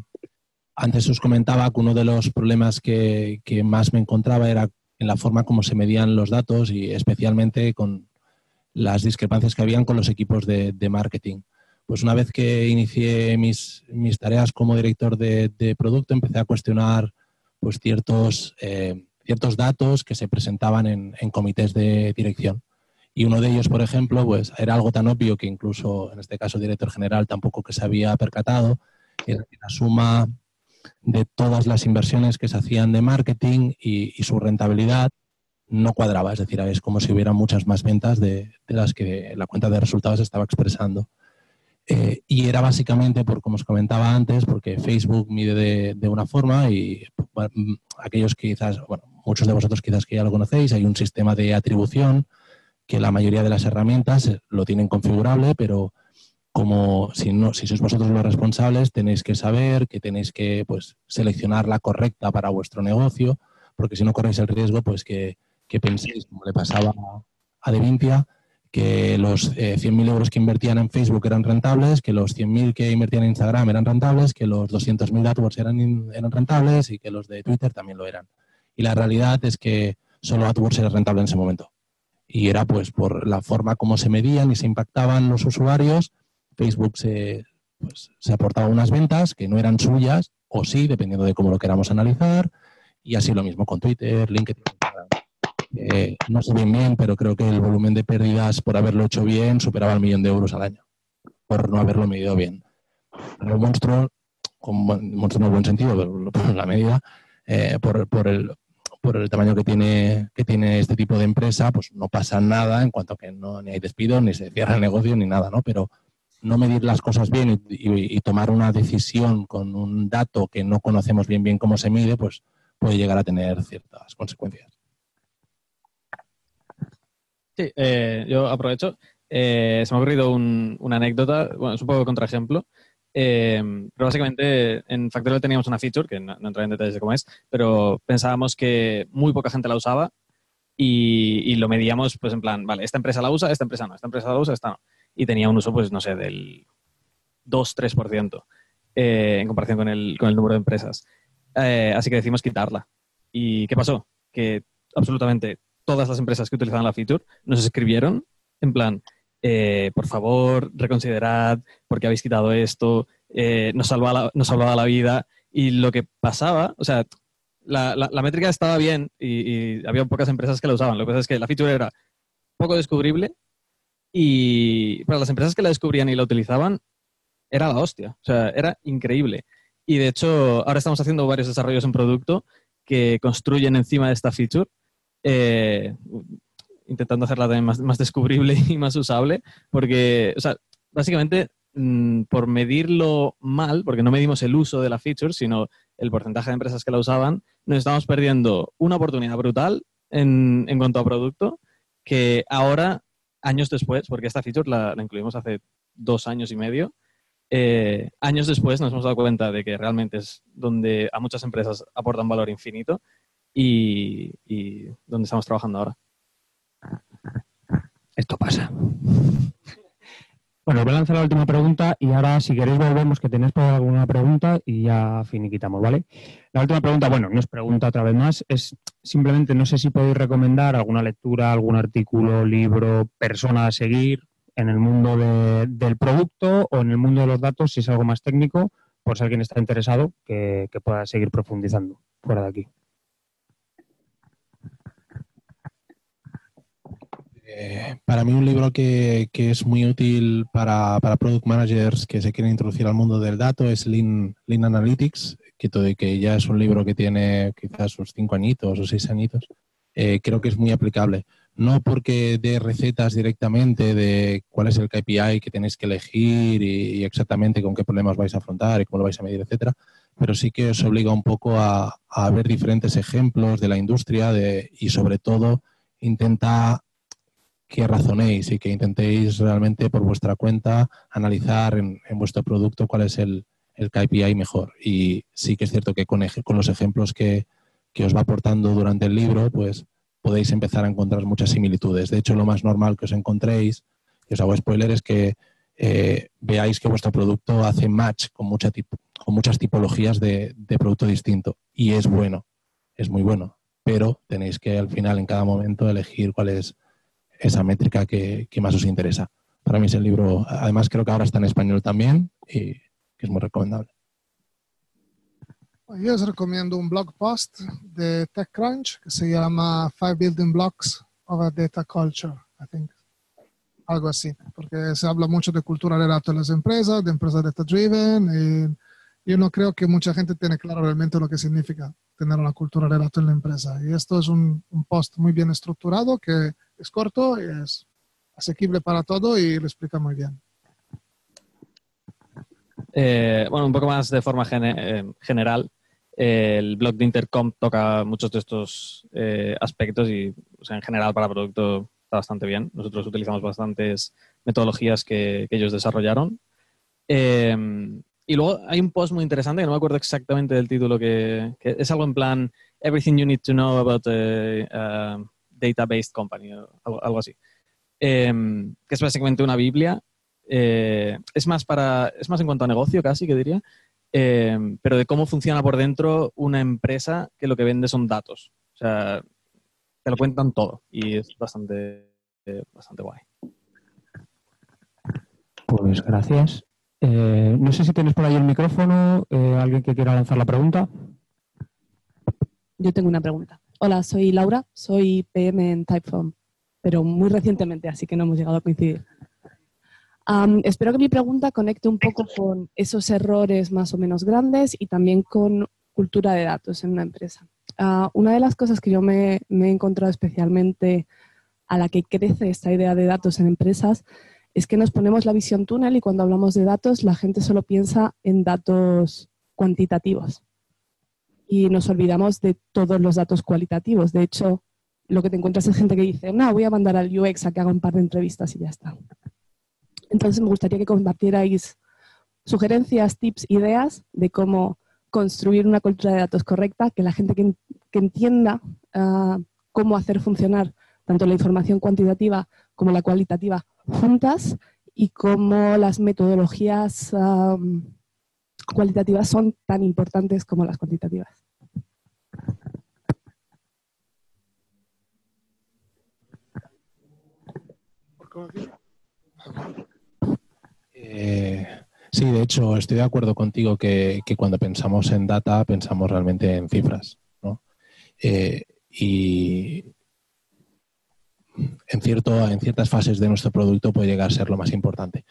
antes os comentaba que uno de los problemas que, que, más me encontraba era en la forma como se medían los datos y especialmente con las discrepancias que habían con los equipos de, de marketing. Pues una vez que inicié mis, mis tareas como director de, producto, empecé a cuestionar pues ciertos, eh, ciertos datos que se presentaban en, comités de dirección. Y uno de ellos, por ejemplo, pues era algo tan obvio que incluso en este caso el director general tampoco que se había percatado, era la suma de todas las inversiones que se hacían de marketing y, y su rentabilidad no cuadraba. Es decir, es como si hubiera muchas más ventas de, de las que la cuenta de resultados estaba expresando. Eh, y era básicamente, por como os comentaba antes, porque Facebook mide de, de una forma y aquellos que quizás, bueno, muchos de vosotros quizás que ya lo conocéis, hay un sistema de atribución que la mayoría de las herramientas lo tienen configurable, pero como si, no, si sois vosotros los responsables, tenéis que saber que tenéis que pues, seleccionar la correcta para vuestro negocio, porque si no corréis el riesgo, pues que, que penséis, como le pasaba a Devintia, que los eh, 100.000 euros que invertían en Facebook eran rentables, que los 100.000 que invertían en Instagram eran rentables, que los 200.000 AdWords eran, eran rentables y que los de Twitter también lo eran. Y la realidad es que solo AdWords era rentable en ese momento. Y era pues por la forma como se medían y se impactaban los usuarios, Facebook se, pues, se aportaba unas ventas que no eran suyas, o sí, dependiendo de cómo lo queramos analizar, y así lo mismo con Twitter, LinkedIn, eh, no sé bien bien, pero creo que el volumen de pérdidas por haberlo hecho bien superaba el millón de euros al año, por no haberlo medido bien. Pero monstruo, con monstruo en el buen sentido, pero la medida, eh, por, por, el, por el tamaño que tiene, que tiene este tipo de empresa, pues no pasa nada en cuanto a que no, ni hay despido, ni se cierra el negocio, ni nada, ¿no? Pero no medir las cosas bien y, y, y tomar una decisión con un dato que no conocemos bien bien cómo se mide, pues puede llegar a tener ciertas consecuencias. Sí, eh, yo aprovecho. Eh, se me ha ocurrido un, una anécdota, bueno, es un poco contraejemplo, eh, pero básicamente en Factorial teníamos una feature, que no, no entraré en detalles de cómo es, pero pensábamos que muy poca gente la usaba y, lo medíamos pues en plan, vale, esta empresa la usa, esta empresa no, esta empresa la usa, esta no. Y tenía un uso, pues no sé, del 2-3% eh, en comparación con el, con el número de empresas. Eh, así que decidimos quitarla. ¿Y qué pasó? Que absolutamente todas las empresas que utilizaban la feature nos escribieron en plan, eh, por favor, reconsiderad porque habéis quitado esto, eh, nos, salvaba la, nos salvaba la vida. Y lo que pasaba, o sea, la, la, métrica estaba bien y, y, había pocas empresas que la usaban. Lo que pasa es que la feature era poco descubrible y para las empresas que la descubrían y la utilizaban, era la hostia. O sea, era increíble. Y de hecho, ahora estamos haciendo varios desarrollos en producto que construyen encima de esta feature eh, intentando hacerla también más, descubrible y más usable, porque, o sea, básicamente mmm, por medirlo mal, porque no medimos el uso de la feature, sino el porcentaje de empresas que la usaban, nos estamos perdiendo una oportunidad brutal en, en cuanto a producto, que ahora, años después, porque esta feature la, la incluimos hace dos años y medio, eh, años después nos hemos dado cuenta de que realmente es donde a muchas empresas aportan valor infinito y, y donde estamos trabajando ahora. Esto pasa. Bueno, voy a lanzar la última pregunta y ahora, si queréis, volvemos, que tenéis por alguna pregunta y ya finiquitamos, ¿vale? La última pregunta, bueno, no es pregunta otra vez más, es simplemente no sé si podéis recomendar alguna lectura, algún artículo, libro, persona a seguir en el mundo de- del producto o en el mundo de los datos, si es algo más técnico, por si alguien está interesado, que pueda seguir profundizando fuera de aquí. Para mí un libro que, que es muy útil para, para product managers que se quieren introducir al mundo del dato es Lean, Lean Analytics, que, todo, que ya es un libro que tiene quizás sus cinco añitos o seis añitos. Eh, creo que es muy aplicable. No porque dé recetas directamente de cuál es el KPI que tenéis que elegir y, y exactamente con qué problemas vais a afrontar y cómo lo vais a medir, etcétera, pero sí que os obliga un poco a, a ver diferentes ejemplos de la industria de, y sobre todo intenta que razonéis y que intentéis realmente por vuestra cuenta analizar en, vuestro producto cuál es el, KPI mejor. Y sí que es cierto que con, con los ejemplos que, que, os va aportando durante el libro, pues podéis empezar a encontrar muchas similitudes. De hecho, lo más normal que os encontréis, y os hago spoiler, es que eh, veáis que vuestro producto hace match con muchas tipologías de, de producto distinto. Y es bueno, es muy bueno. Pero tenéis que al final, en cada momento, elegir cuál es esa métrica que, que, más os interesa. Para mí es el libro, además creo que ahora está en español también y que es muy recomendable. Yo os recomiendo un blog post de TechCrunch que se llama Five Building Blocks of a Data Culture, I think. Algo así, porque se habla mucho de cultura de datos en las empresas, de empresas data driven, y yo no creo que mucha gente tiene claro realmente lo que significa tener una cultura de datos en la empresa. Y esto es un, post muy bien estructurado que es corto y es asequible para todo y lo explica muy bien. Eh, bueno, un poco más de forma eh, general, el blog de Intercom toca muchos de estos eh, aspectos y o sea, en general para producto está bastante bien. Nosotros utilizamos bastantes metodologías que, ellos desarrollaron. Y luego hay un post muy interesante que no me acuerdo exactamente del título, que, es algo en plan Everything you need to know about a, data-based company, o algo, algo así. Eh, que es básicamente una Biblia. Eh, es, más para, es más en cuanto a negocio casi, que diría. Eh, pero de cómo funciona por dentro una empresa que lo que vende son datos. O sea, te lo cuentan todo y es bastante, bastante guay. Pues gracias. Eh, no sé si tienes por ahí el micrófono, eh, alguien que quiera lanzar la pregunta. Yo tengo una pregunta. Hola, soy Laura, soy PM en Typeform, pero muy recientemente, así que no hemos llegado a coincidir. Espero que mi pregunta conecte un poco con esos errores más o menos grandes y también con cultura de datos en una empresa. Uh, una de las cosas que yo me, me he encontrado especialmente a la que crece esta idea de datos en empresas es que nos ponemos la visión túnel y cuando hablamos de datos la gente solo piensa en datos cuantitativos y nos olvidamos de todos los datos cualitativos. De hecho, lo que te encuentras es gente que dice, no, voy a mandar al UX a que haga un par de entrevistas y ya está. Entonces me gustaría que compartierais sugerencias, tips, ideas de cómo construir una cultura de datos correcta, que la gente que, entienda uh, cómo hacer funcionar tanto la información cuantitativa como la cualitativa juntas y cómo las metodologías cualitativas son tan importantes como las cuantitativas. Eh, sí, de hecho, estoy de acuerdo contigo que, que, cuando pensamos en data pensamos realmente en cifras. ¿no? Eh, y en, cierto, en ciertas fases de nuestro producto puede llegar a ser lo más importante.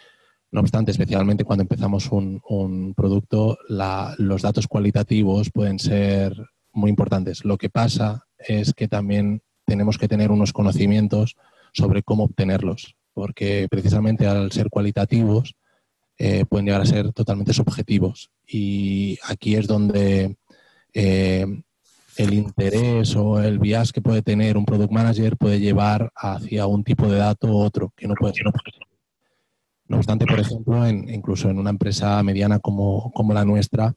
No obstante, especialmente cuando empezamos un, producto, los datos cualitativos pueden ser muy importantes. Lo que pasa es que también tenemos que tener unos conocimientos sobre cómo obtenerlos, porque precisamente al ser cualitativos eh, pueden llegar a ser totalmente subjetivos. Y aquí es donde eh, el interés o el bias que puede tener un product manager puede llevar hacia un tipo de dato u otro, que no puede ser. No obstante, por ejemplo, en, incluso en una empresa mediana como, como, la nuestra,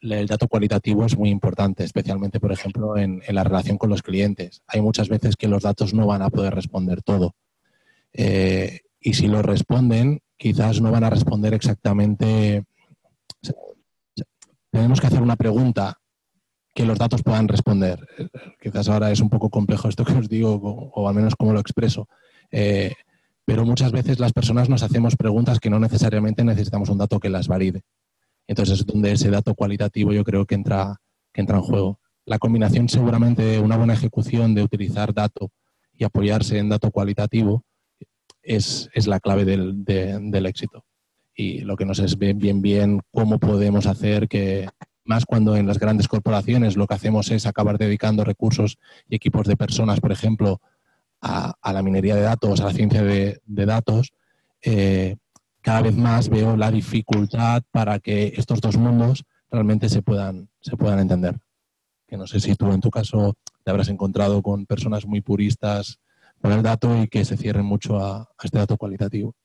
el dato cualitativo es muy importante, especialmente, por ejemplo, en, la relación con los clientes. Hay muchas veces que los datos no van a poder responder todo. Eh, y si lo responden, quizás no van a responder exactamente. tenemos que hacer una pregunta que los datos puedan responder. Quizás ahora es un poco complejo esto que os digo, o, al menos cómo lo expreso. Eh, pero muchas veces las personas nos hacemos preguntas que no necesariamente necesitamos un dato que las valide. Entonces es donde ese dato cualitativo yo creo que entra, que entra en juego. La combinación seguramente de una buena ejecución de utilizar dato y apoyarse en dato cualitativo es, es la clave del, de- del éxito. Y lo que nos es bien, bien, bien cómo podemos hacer que, más cuando en las grandes corporaciones lo que hacemos es acabar dedicando recursos y equipos de personas, por ejemplo, a, la minería de datos, a la ciencia de, datos, eh, cada vez más veo la dificultad para que estos dos mundos realmente se puedan, se puedan entender. Que no sé si tú en tu caso te habrás encontrado con personas muy puristas con el dato y que se cierren mucho a este dato cualitativo.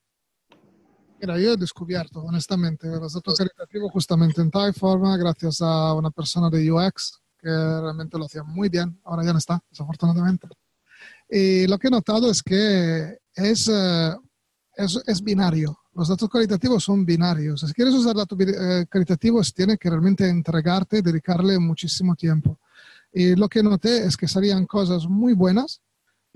Mira, yo he descubierto, honestamente, los datos cualitativos justamente en Typeform, gracias a una persona de UX que realmente lo hacía muy bien. Ahora ya no está, desafortunadamente. Y lo que he notado es que es, eh, es, es binario. Los datos cualitativos son binarios. Si quieres usar datos eh, cualitativos, tienes que realmente entregarte dedicarle muchísimo tiempo. Y lo que noté es que salían cosas muy buenas,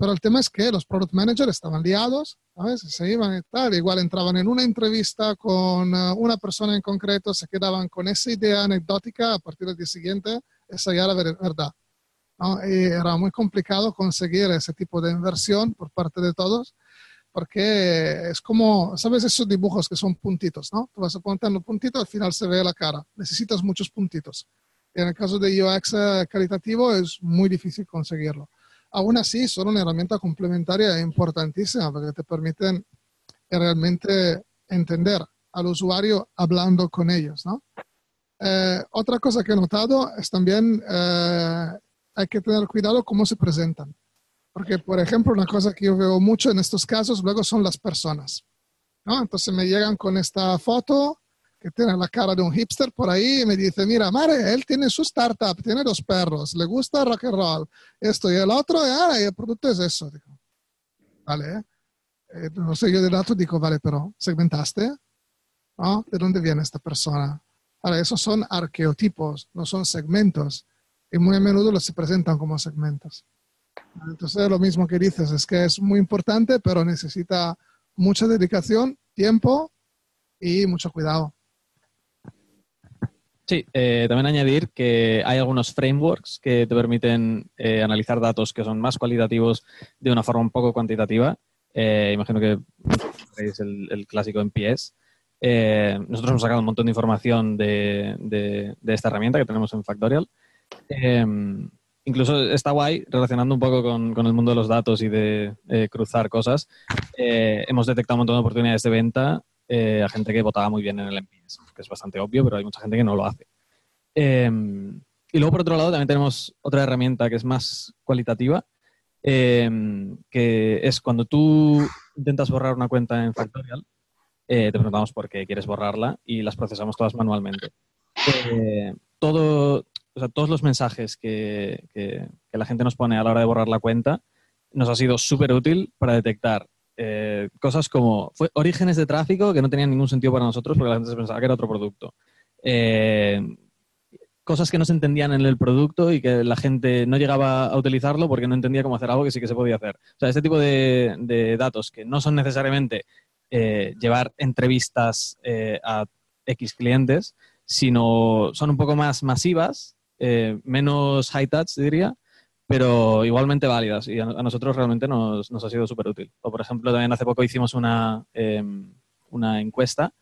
pero el tema es que los product managers estaban liados, ¿sabes? Se iban y tal, igual entraban en una entrevista con eh, una persona en concreto, se quedaban con esa idea anecdótica, a partir del día siguiente, esa ya era ver- verdad. ¿no? Y era muy complicado conseguir ese tipo de inversión por parte de todos, porque es como, ¿sabes? Esos dibujos que son puntitos, ¿no? Tú vas apuntando puntitos, al final se ve la cara. Necesitas muchos puntitos. Y en el caso de UX eh, caritativo es muy difícil conseguirlo. Aún así, son una herramienta complementaria e importantísima porque te permiten realmente entender al usuario hablando con ellos, ¿no? Eh, otra cosa que he notado es también eh, hay que tener cuidado cómo se presentan. Porque, por ejemplo, una cosa que yo veo mucho en estos casos luego son las personas. ¿no? Entonces me llegan con esta foto que tiene la cara de un hipster por ahí y me dice, mira, Mare, él tiene su startup, tiene dos perros, le gusta rock and roll, esto y el otro, y, ah, y el producto es eso. Digo, vale, ¿eh? No sé, yo de datos digo, vale, pero ¿segmentaste? ¿No? ¿De dónde viene esta persona? Ahora, esos son arqueotipos, no son segmentos. Y muy a menudo los se presentan como segmentos. Entonces, lo mismo que dices, es que es muy importante, pero necesita mucha dedicación, tiempo y mucho cuidado. Sí, eh, también añadir que hay algunos frameworks que te permiten eh, analizar datos que son más cualitativos de una forma un poco cuantitativa. Eh, imagino que es el, el clásico. Eh, nosotros hemos sacado un montón de información de, de- de esta herramienta que tenemos en Factorial. Incluso está guay, relacionando un poco con, con el mundo de los datos y de cruzar cosas. Hemos detectado un montón de oportunidades de venta eh, a gente que votaba muy bien en el MPS, que es bastante obvio, pero hay mucha gente que no lo hace. Eh, y luego, por otro lado, también tenemos otra herramienta que es más cualitativa, eh, que es cuando tú intentas borrar una cuenta en Factorial, eh, te preguntamos por qué quieres borrarla y las procesamos todas manualmente. Eh, todo, todos los mensajes que, que- que la gente nos pone a la hora de borrar la cuenta nos ha sido súper útil para detectar eh, cosas como orígenes de tráfico que no tenían ningún sentido para nosotros porque la gente se pensaba que era otro producto. Eh, cosas que no se entendían en el producto y que la gente no llegaba a utilizarlo porque no entendía cómo hacer algo que sí que se podía hacer. O sea, este tipo de, datos que no son necesariamente eh, llevar entrevistas a X clientes, sino son un poco más masivas, menos high touch, diría, pero igualmente válidas y a, a nosotros realmente nos, nos ha sido súper útil. O, por ejemplo, también hace poco hicimos una, eh, una encuesta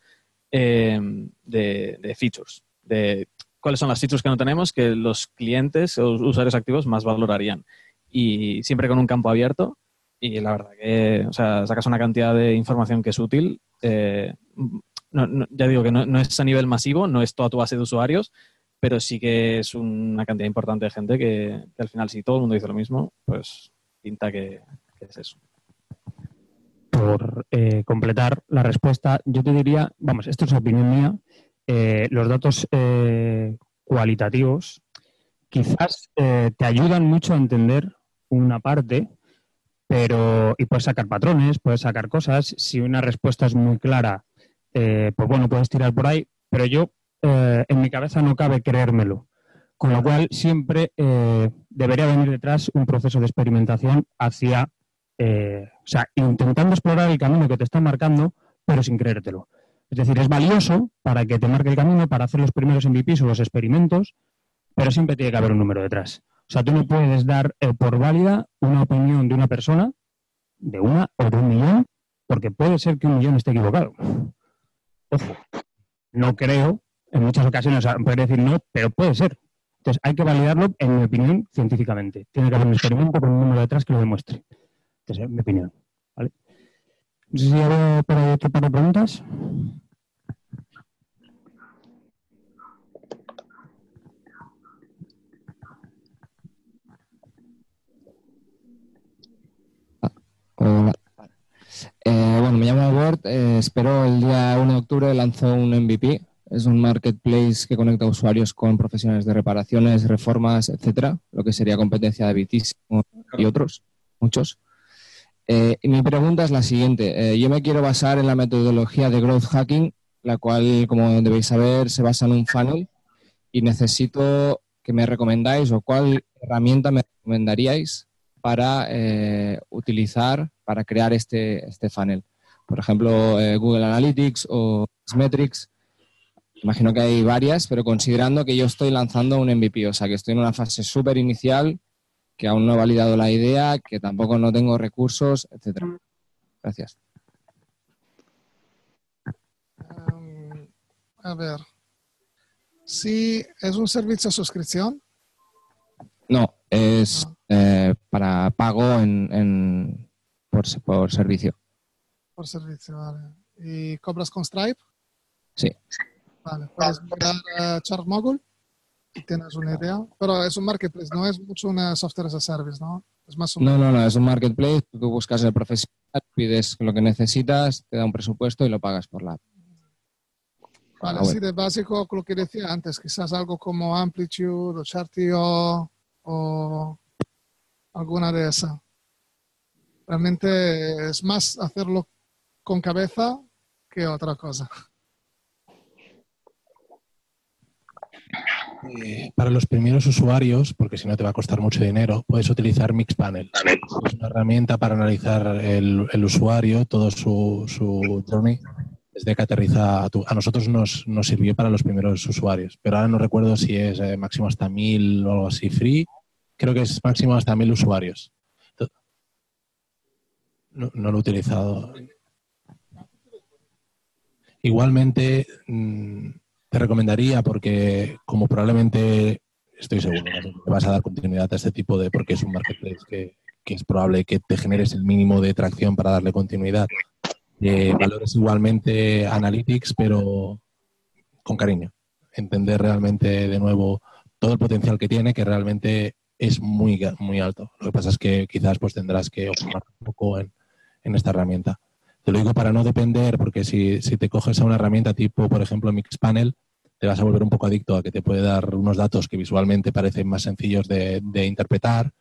eh, de, de features, de cuáles son las features que no tenemos que los clientes o usuarios activos más valorarían. Y siempre con un campo abierto. Y la verdad que, o sea, sacas una cantidad de información que es útil. eh, no- no- ya digo que no, no es a nivel masivo, no es toda tu base de usuarios, pero sí que es una cantidad importante de gente que, al final, si todo el mundo dice lo mismo, pues pinta que, es eso. por eh, completar la respuesta, yo te diría, vamos, esto es opinión mía, eh, los datos eh, cualitativos quizás eh, te ayudan mucho a entender una parte, pero y puedes sacar patrones, puedes sacar cosas. Si una respuesta es muy clara, pues bueno, puedes tirar por ahí, pero yo eh, en mi cabeza no cabe creérmelo. Con lo cual siempre eh, debería venir detrás un proceso de experimentación hacia, eh, o sea, intentando explorar el camino que te está marcando, pero sin creértelo. Es decir, es valioso para que te marque el camino, para hacer los primeros MVPs o los experimentos, pero siempre tiene que haber un número detrás. O sea, tú no puedes dar por válida una opinión de una persona, de una o de un millón, porque puede ser que un millón esté equivocado. Ojo, no creo, en muchas ocasiones puede decir no, pero puede ser. Entonces, hay que validarlo, en mi opinión, científicamente. Tiene que haber un experimento con un número detrás que lo demuestre. Entonces, es mi opinión. ¿vale? No sé si hay por ahí otro par de preguntas. Hola. Eh, bueno, me llamo Word. Eh, espero el día 1 de octubre lanzo un MVP. Es un marketplace que conecta usuarios con profesionales de reparaciones, reformas, etcétera, lo que sería competencia de Bitísimo y otros, muchos. Eh, mi pregunta es la siguiente. Eh, yo me quiero basar en la metodología de growth hacking, la cual, como debéis saber, se basa en un funnel y necesito que me recomendáis o cuál herramienta me recomendaríais para eh, utilizar para crear este, este funnel. Por ejemplo, Google Analytics o Metrics. Imagino que hay varias, pero considerando que yo estoy lanzando un MVP, o sea, que estoy en una fase súper inicial, que aún no he validado la idea, que tampoco no tengo recursos, etcétera. Gracias. Um, a ver. Si es un servicio de suscripción, No, es eh, para pago en, en- por, por servicio. por servicio, vale. ¿Y cobras con Stripe? Sí. Vale. Puedes mirar a Chartmogul y tienes una idea. Pero es un marketplace, no es mucho una software as a service, ¿no? Es más un... No, no, no, es un marketplace. Tú buscas el profesional, pides lo que necesitas, te da un presupuesto y lo pagas por la app. Vale, Ah, bueno. sí, de básico, lo que decía antes, quizás algo como Amplitude o Chartio o alguna de esas. Realmente es más hacerlo con cabeza que otra cosa. Eh, para los primeros usuarios, porque si no te va a costar mucho dinero, puedes utilizar Mixpanel. Es una herramienta para analizar el, el usuario, todo su, su journey, desde que aterriza a, tu- a nosotros nos, nos sirvió para los primeros usuarios, pero ahora no recuerdo si es eh, máximo hasta mil o algo así free. Creo que es máximo hasta mil usuarios. No, no lo he utilizado. Igualmente, mm, te recomendaría, porque como probablemente estoy seguro que vas a dar continuidad a este tipo de, porque es un marketplace que, que es probable que te generes el mínimo de tracción para darle continuidad. Eh, valores igualmente analytics, pero con cariño. Entender realmente de nuevo todo el potencial que tiene, que realmente es muy, muy alto. Lo que pasa es que quizás pues tendrás que optimar un poco en, en esta herramienta. Te lo digo para no depender, porque si, si te coges a una herramienta tipo, por ejemplo, Mixpanel, te vas a volver un poco adicto a que te puede dar unos datos que visualmente parecen más sencillos de, de interpretar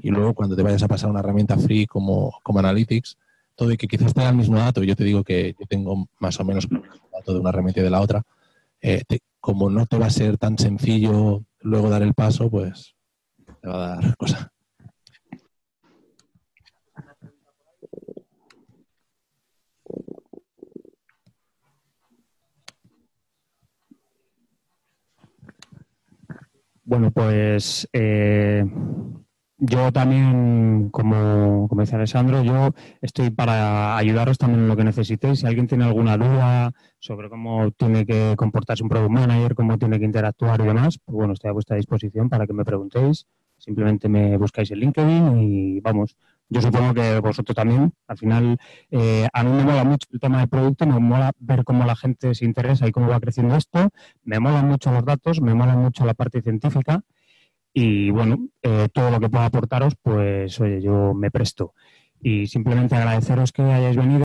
y luego cuando te vayas a pasar a una herramienta free como, como Analytics, todo y que quizás te da el mismo dato, yo te digo que yo tengo más o menos el dato de una herramienta y de la otra, eh, te- como no te va a ser tan sencillo luego dar el paso, pues te va a dar cosa. Bueno, pues eh, yo también, como, como dice Alessandro, yo estoy para ayudaros también en lo que necesitéis. Si alguien tiene alguna duda sobre cómo tiene que comportarse un product manager, cómo tiene que interactuar y demás, pues bueno, estoy a vuestra disposición para que me preguntéis. Simplemente me buscáis en LinkedIn y vamos. Yo supongo que vosotros también. Al final, eh, a mí me mola mucho el tema del producto, me mola ver cómo la gente se interesa y cómo va creciendo esto. Me molan mucho los datos, me mola mucho la parte científica. Y bueno, eh, todo lo que pueda aportaros, pues oye, yo me presto. Y simplemente agradeceros que hayáis venido.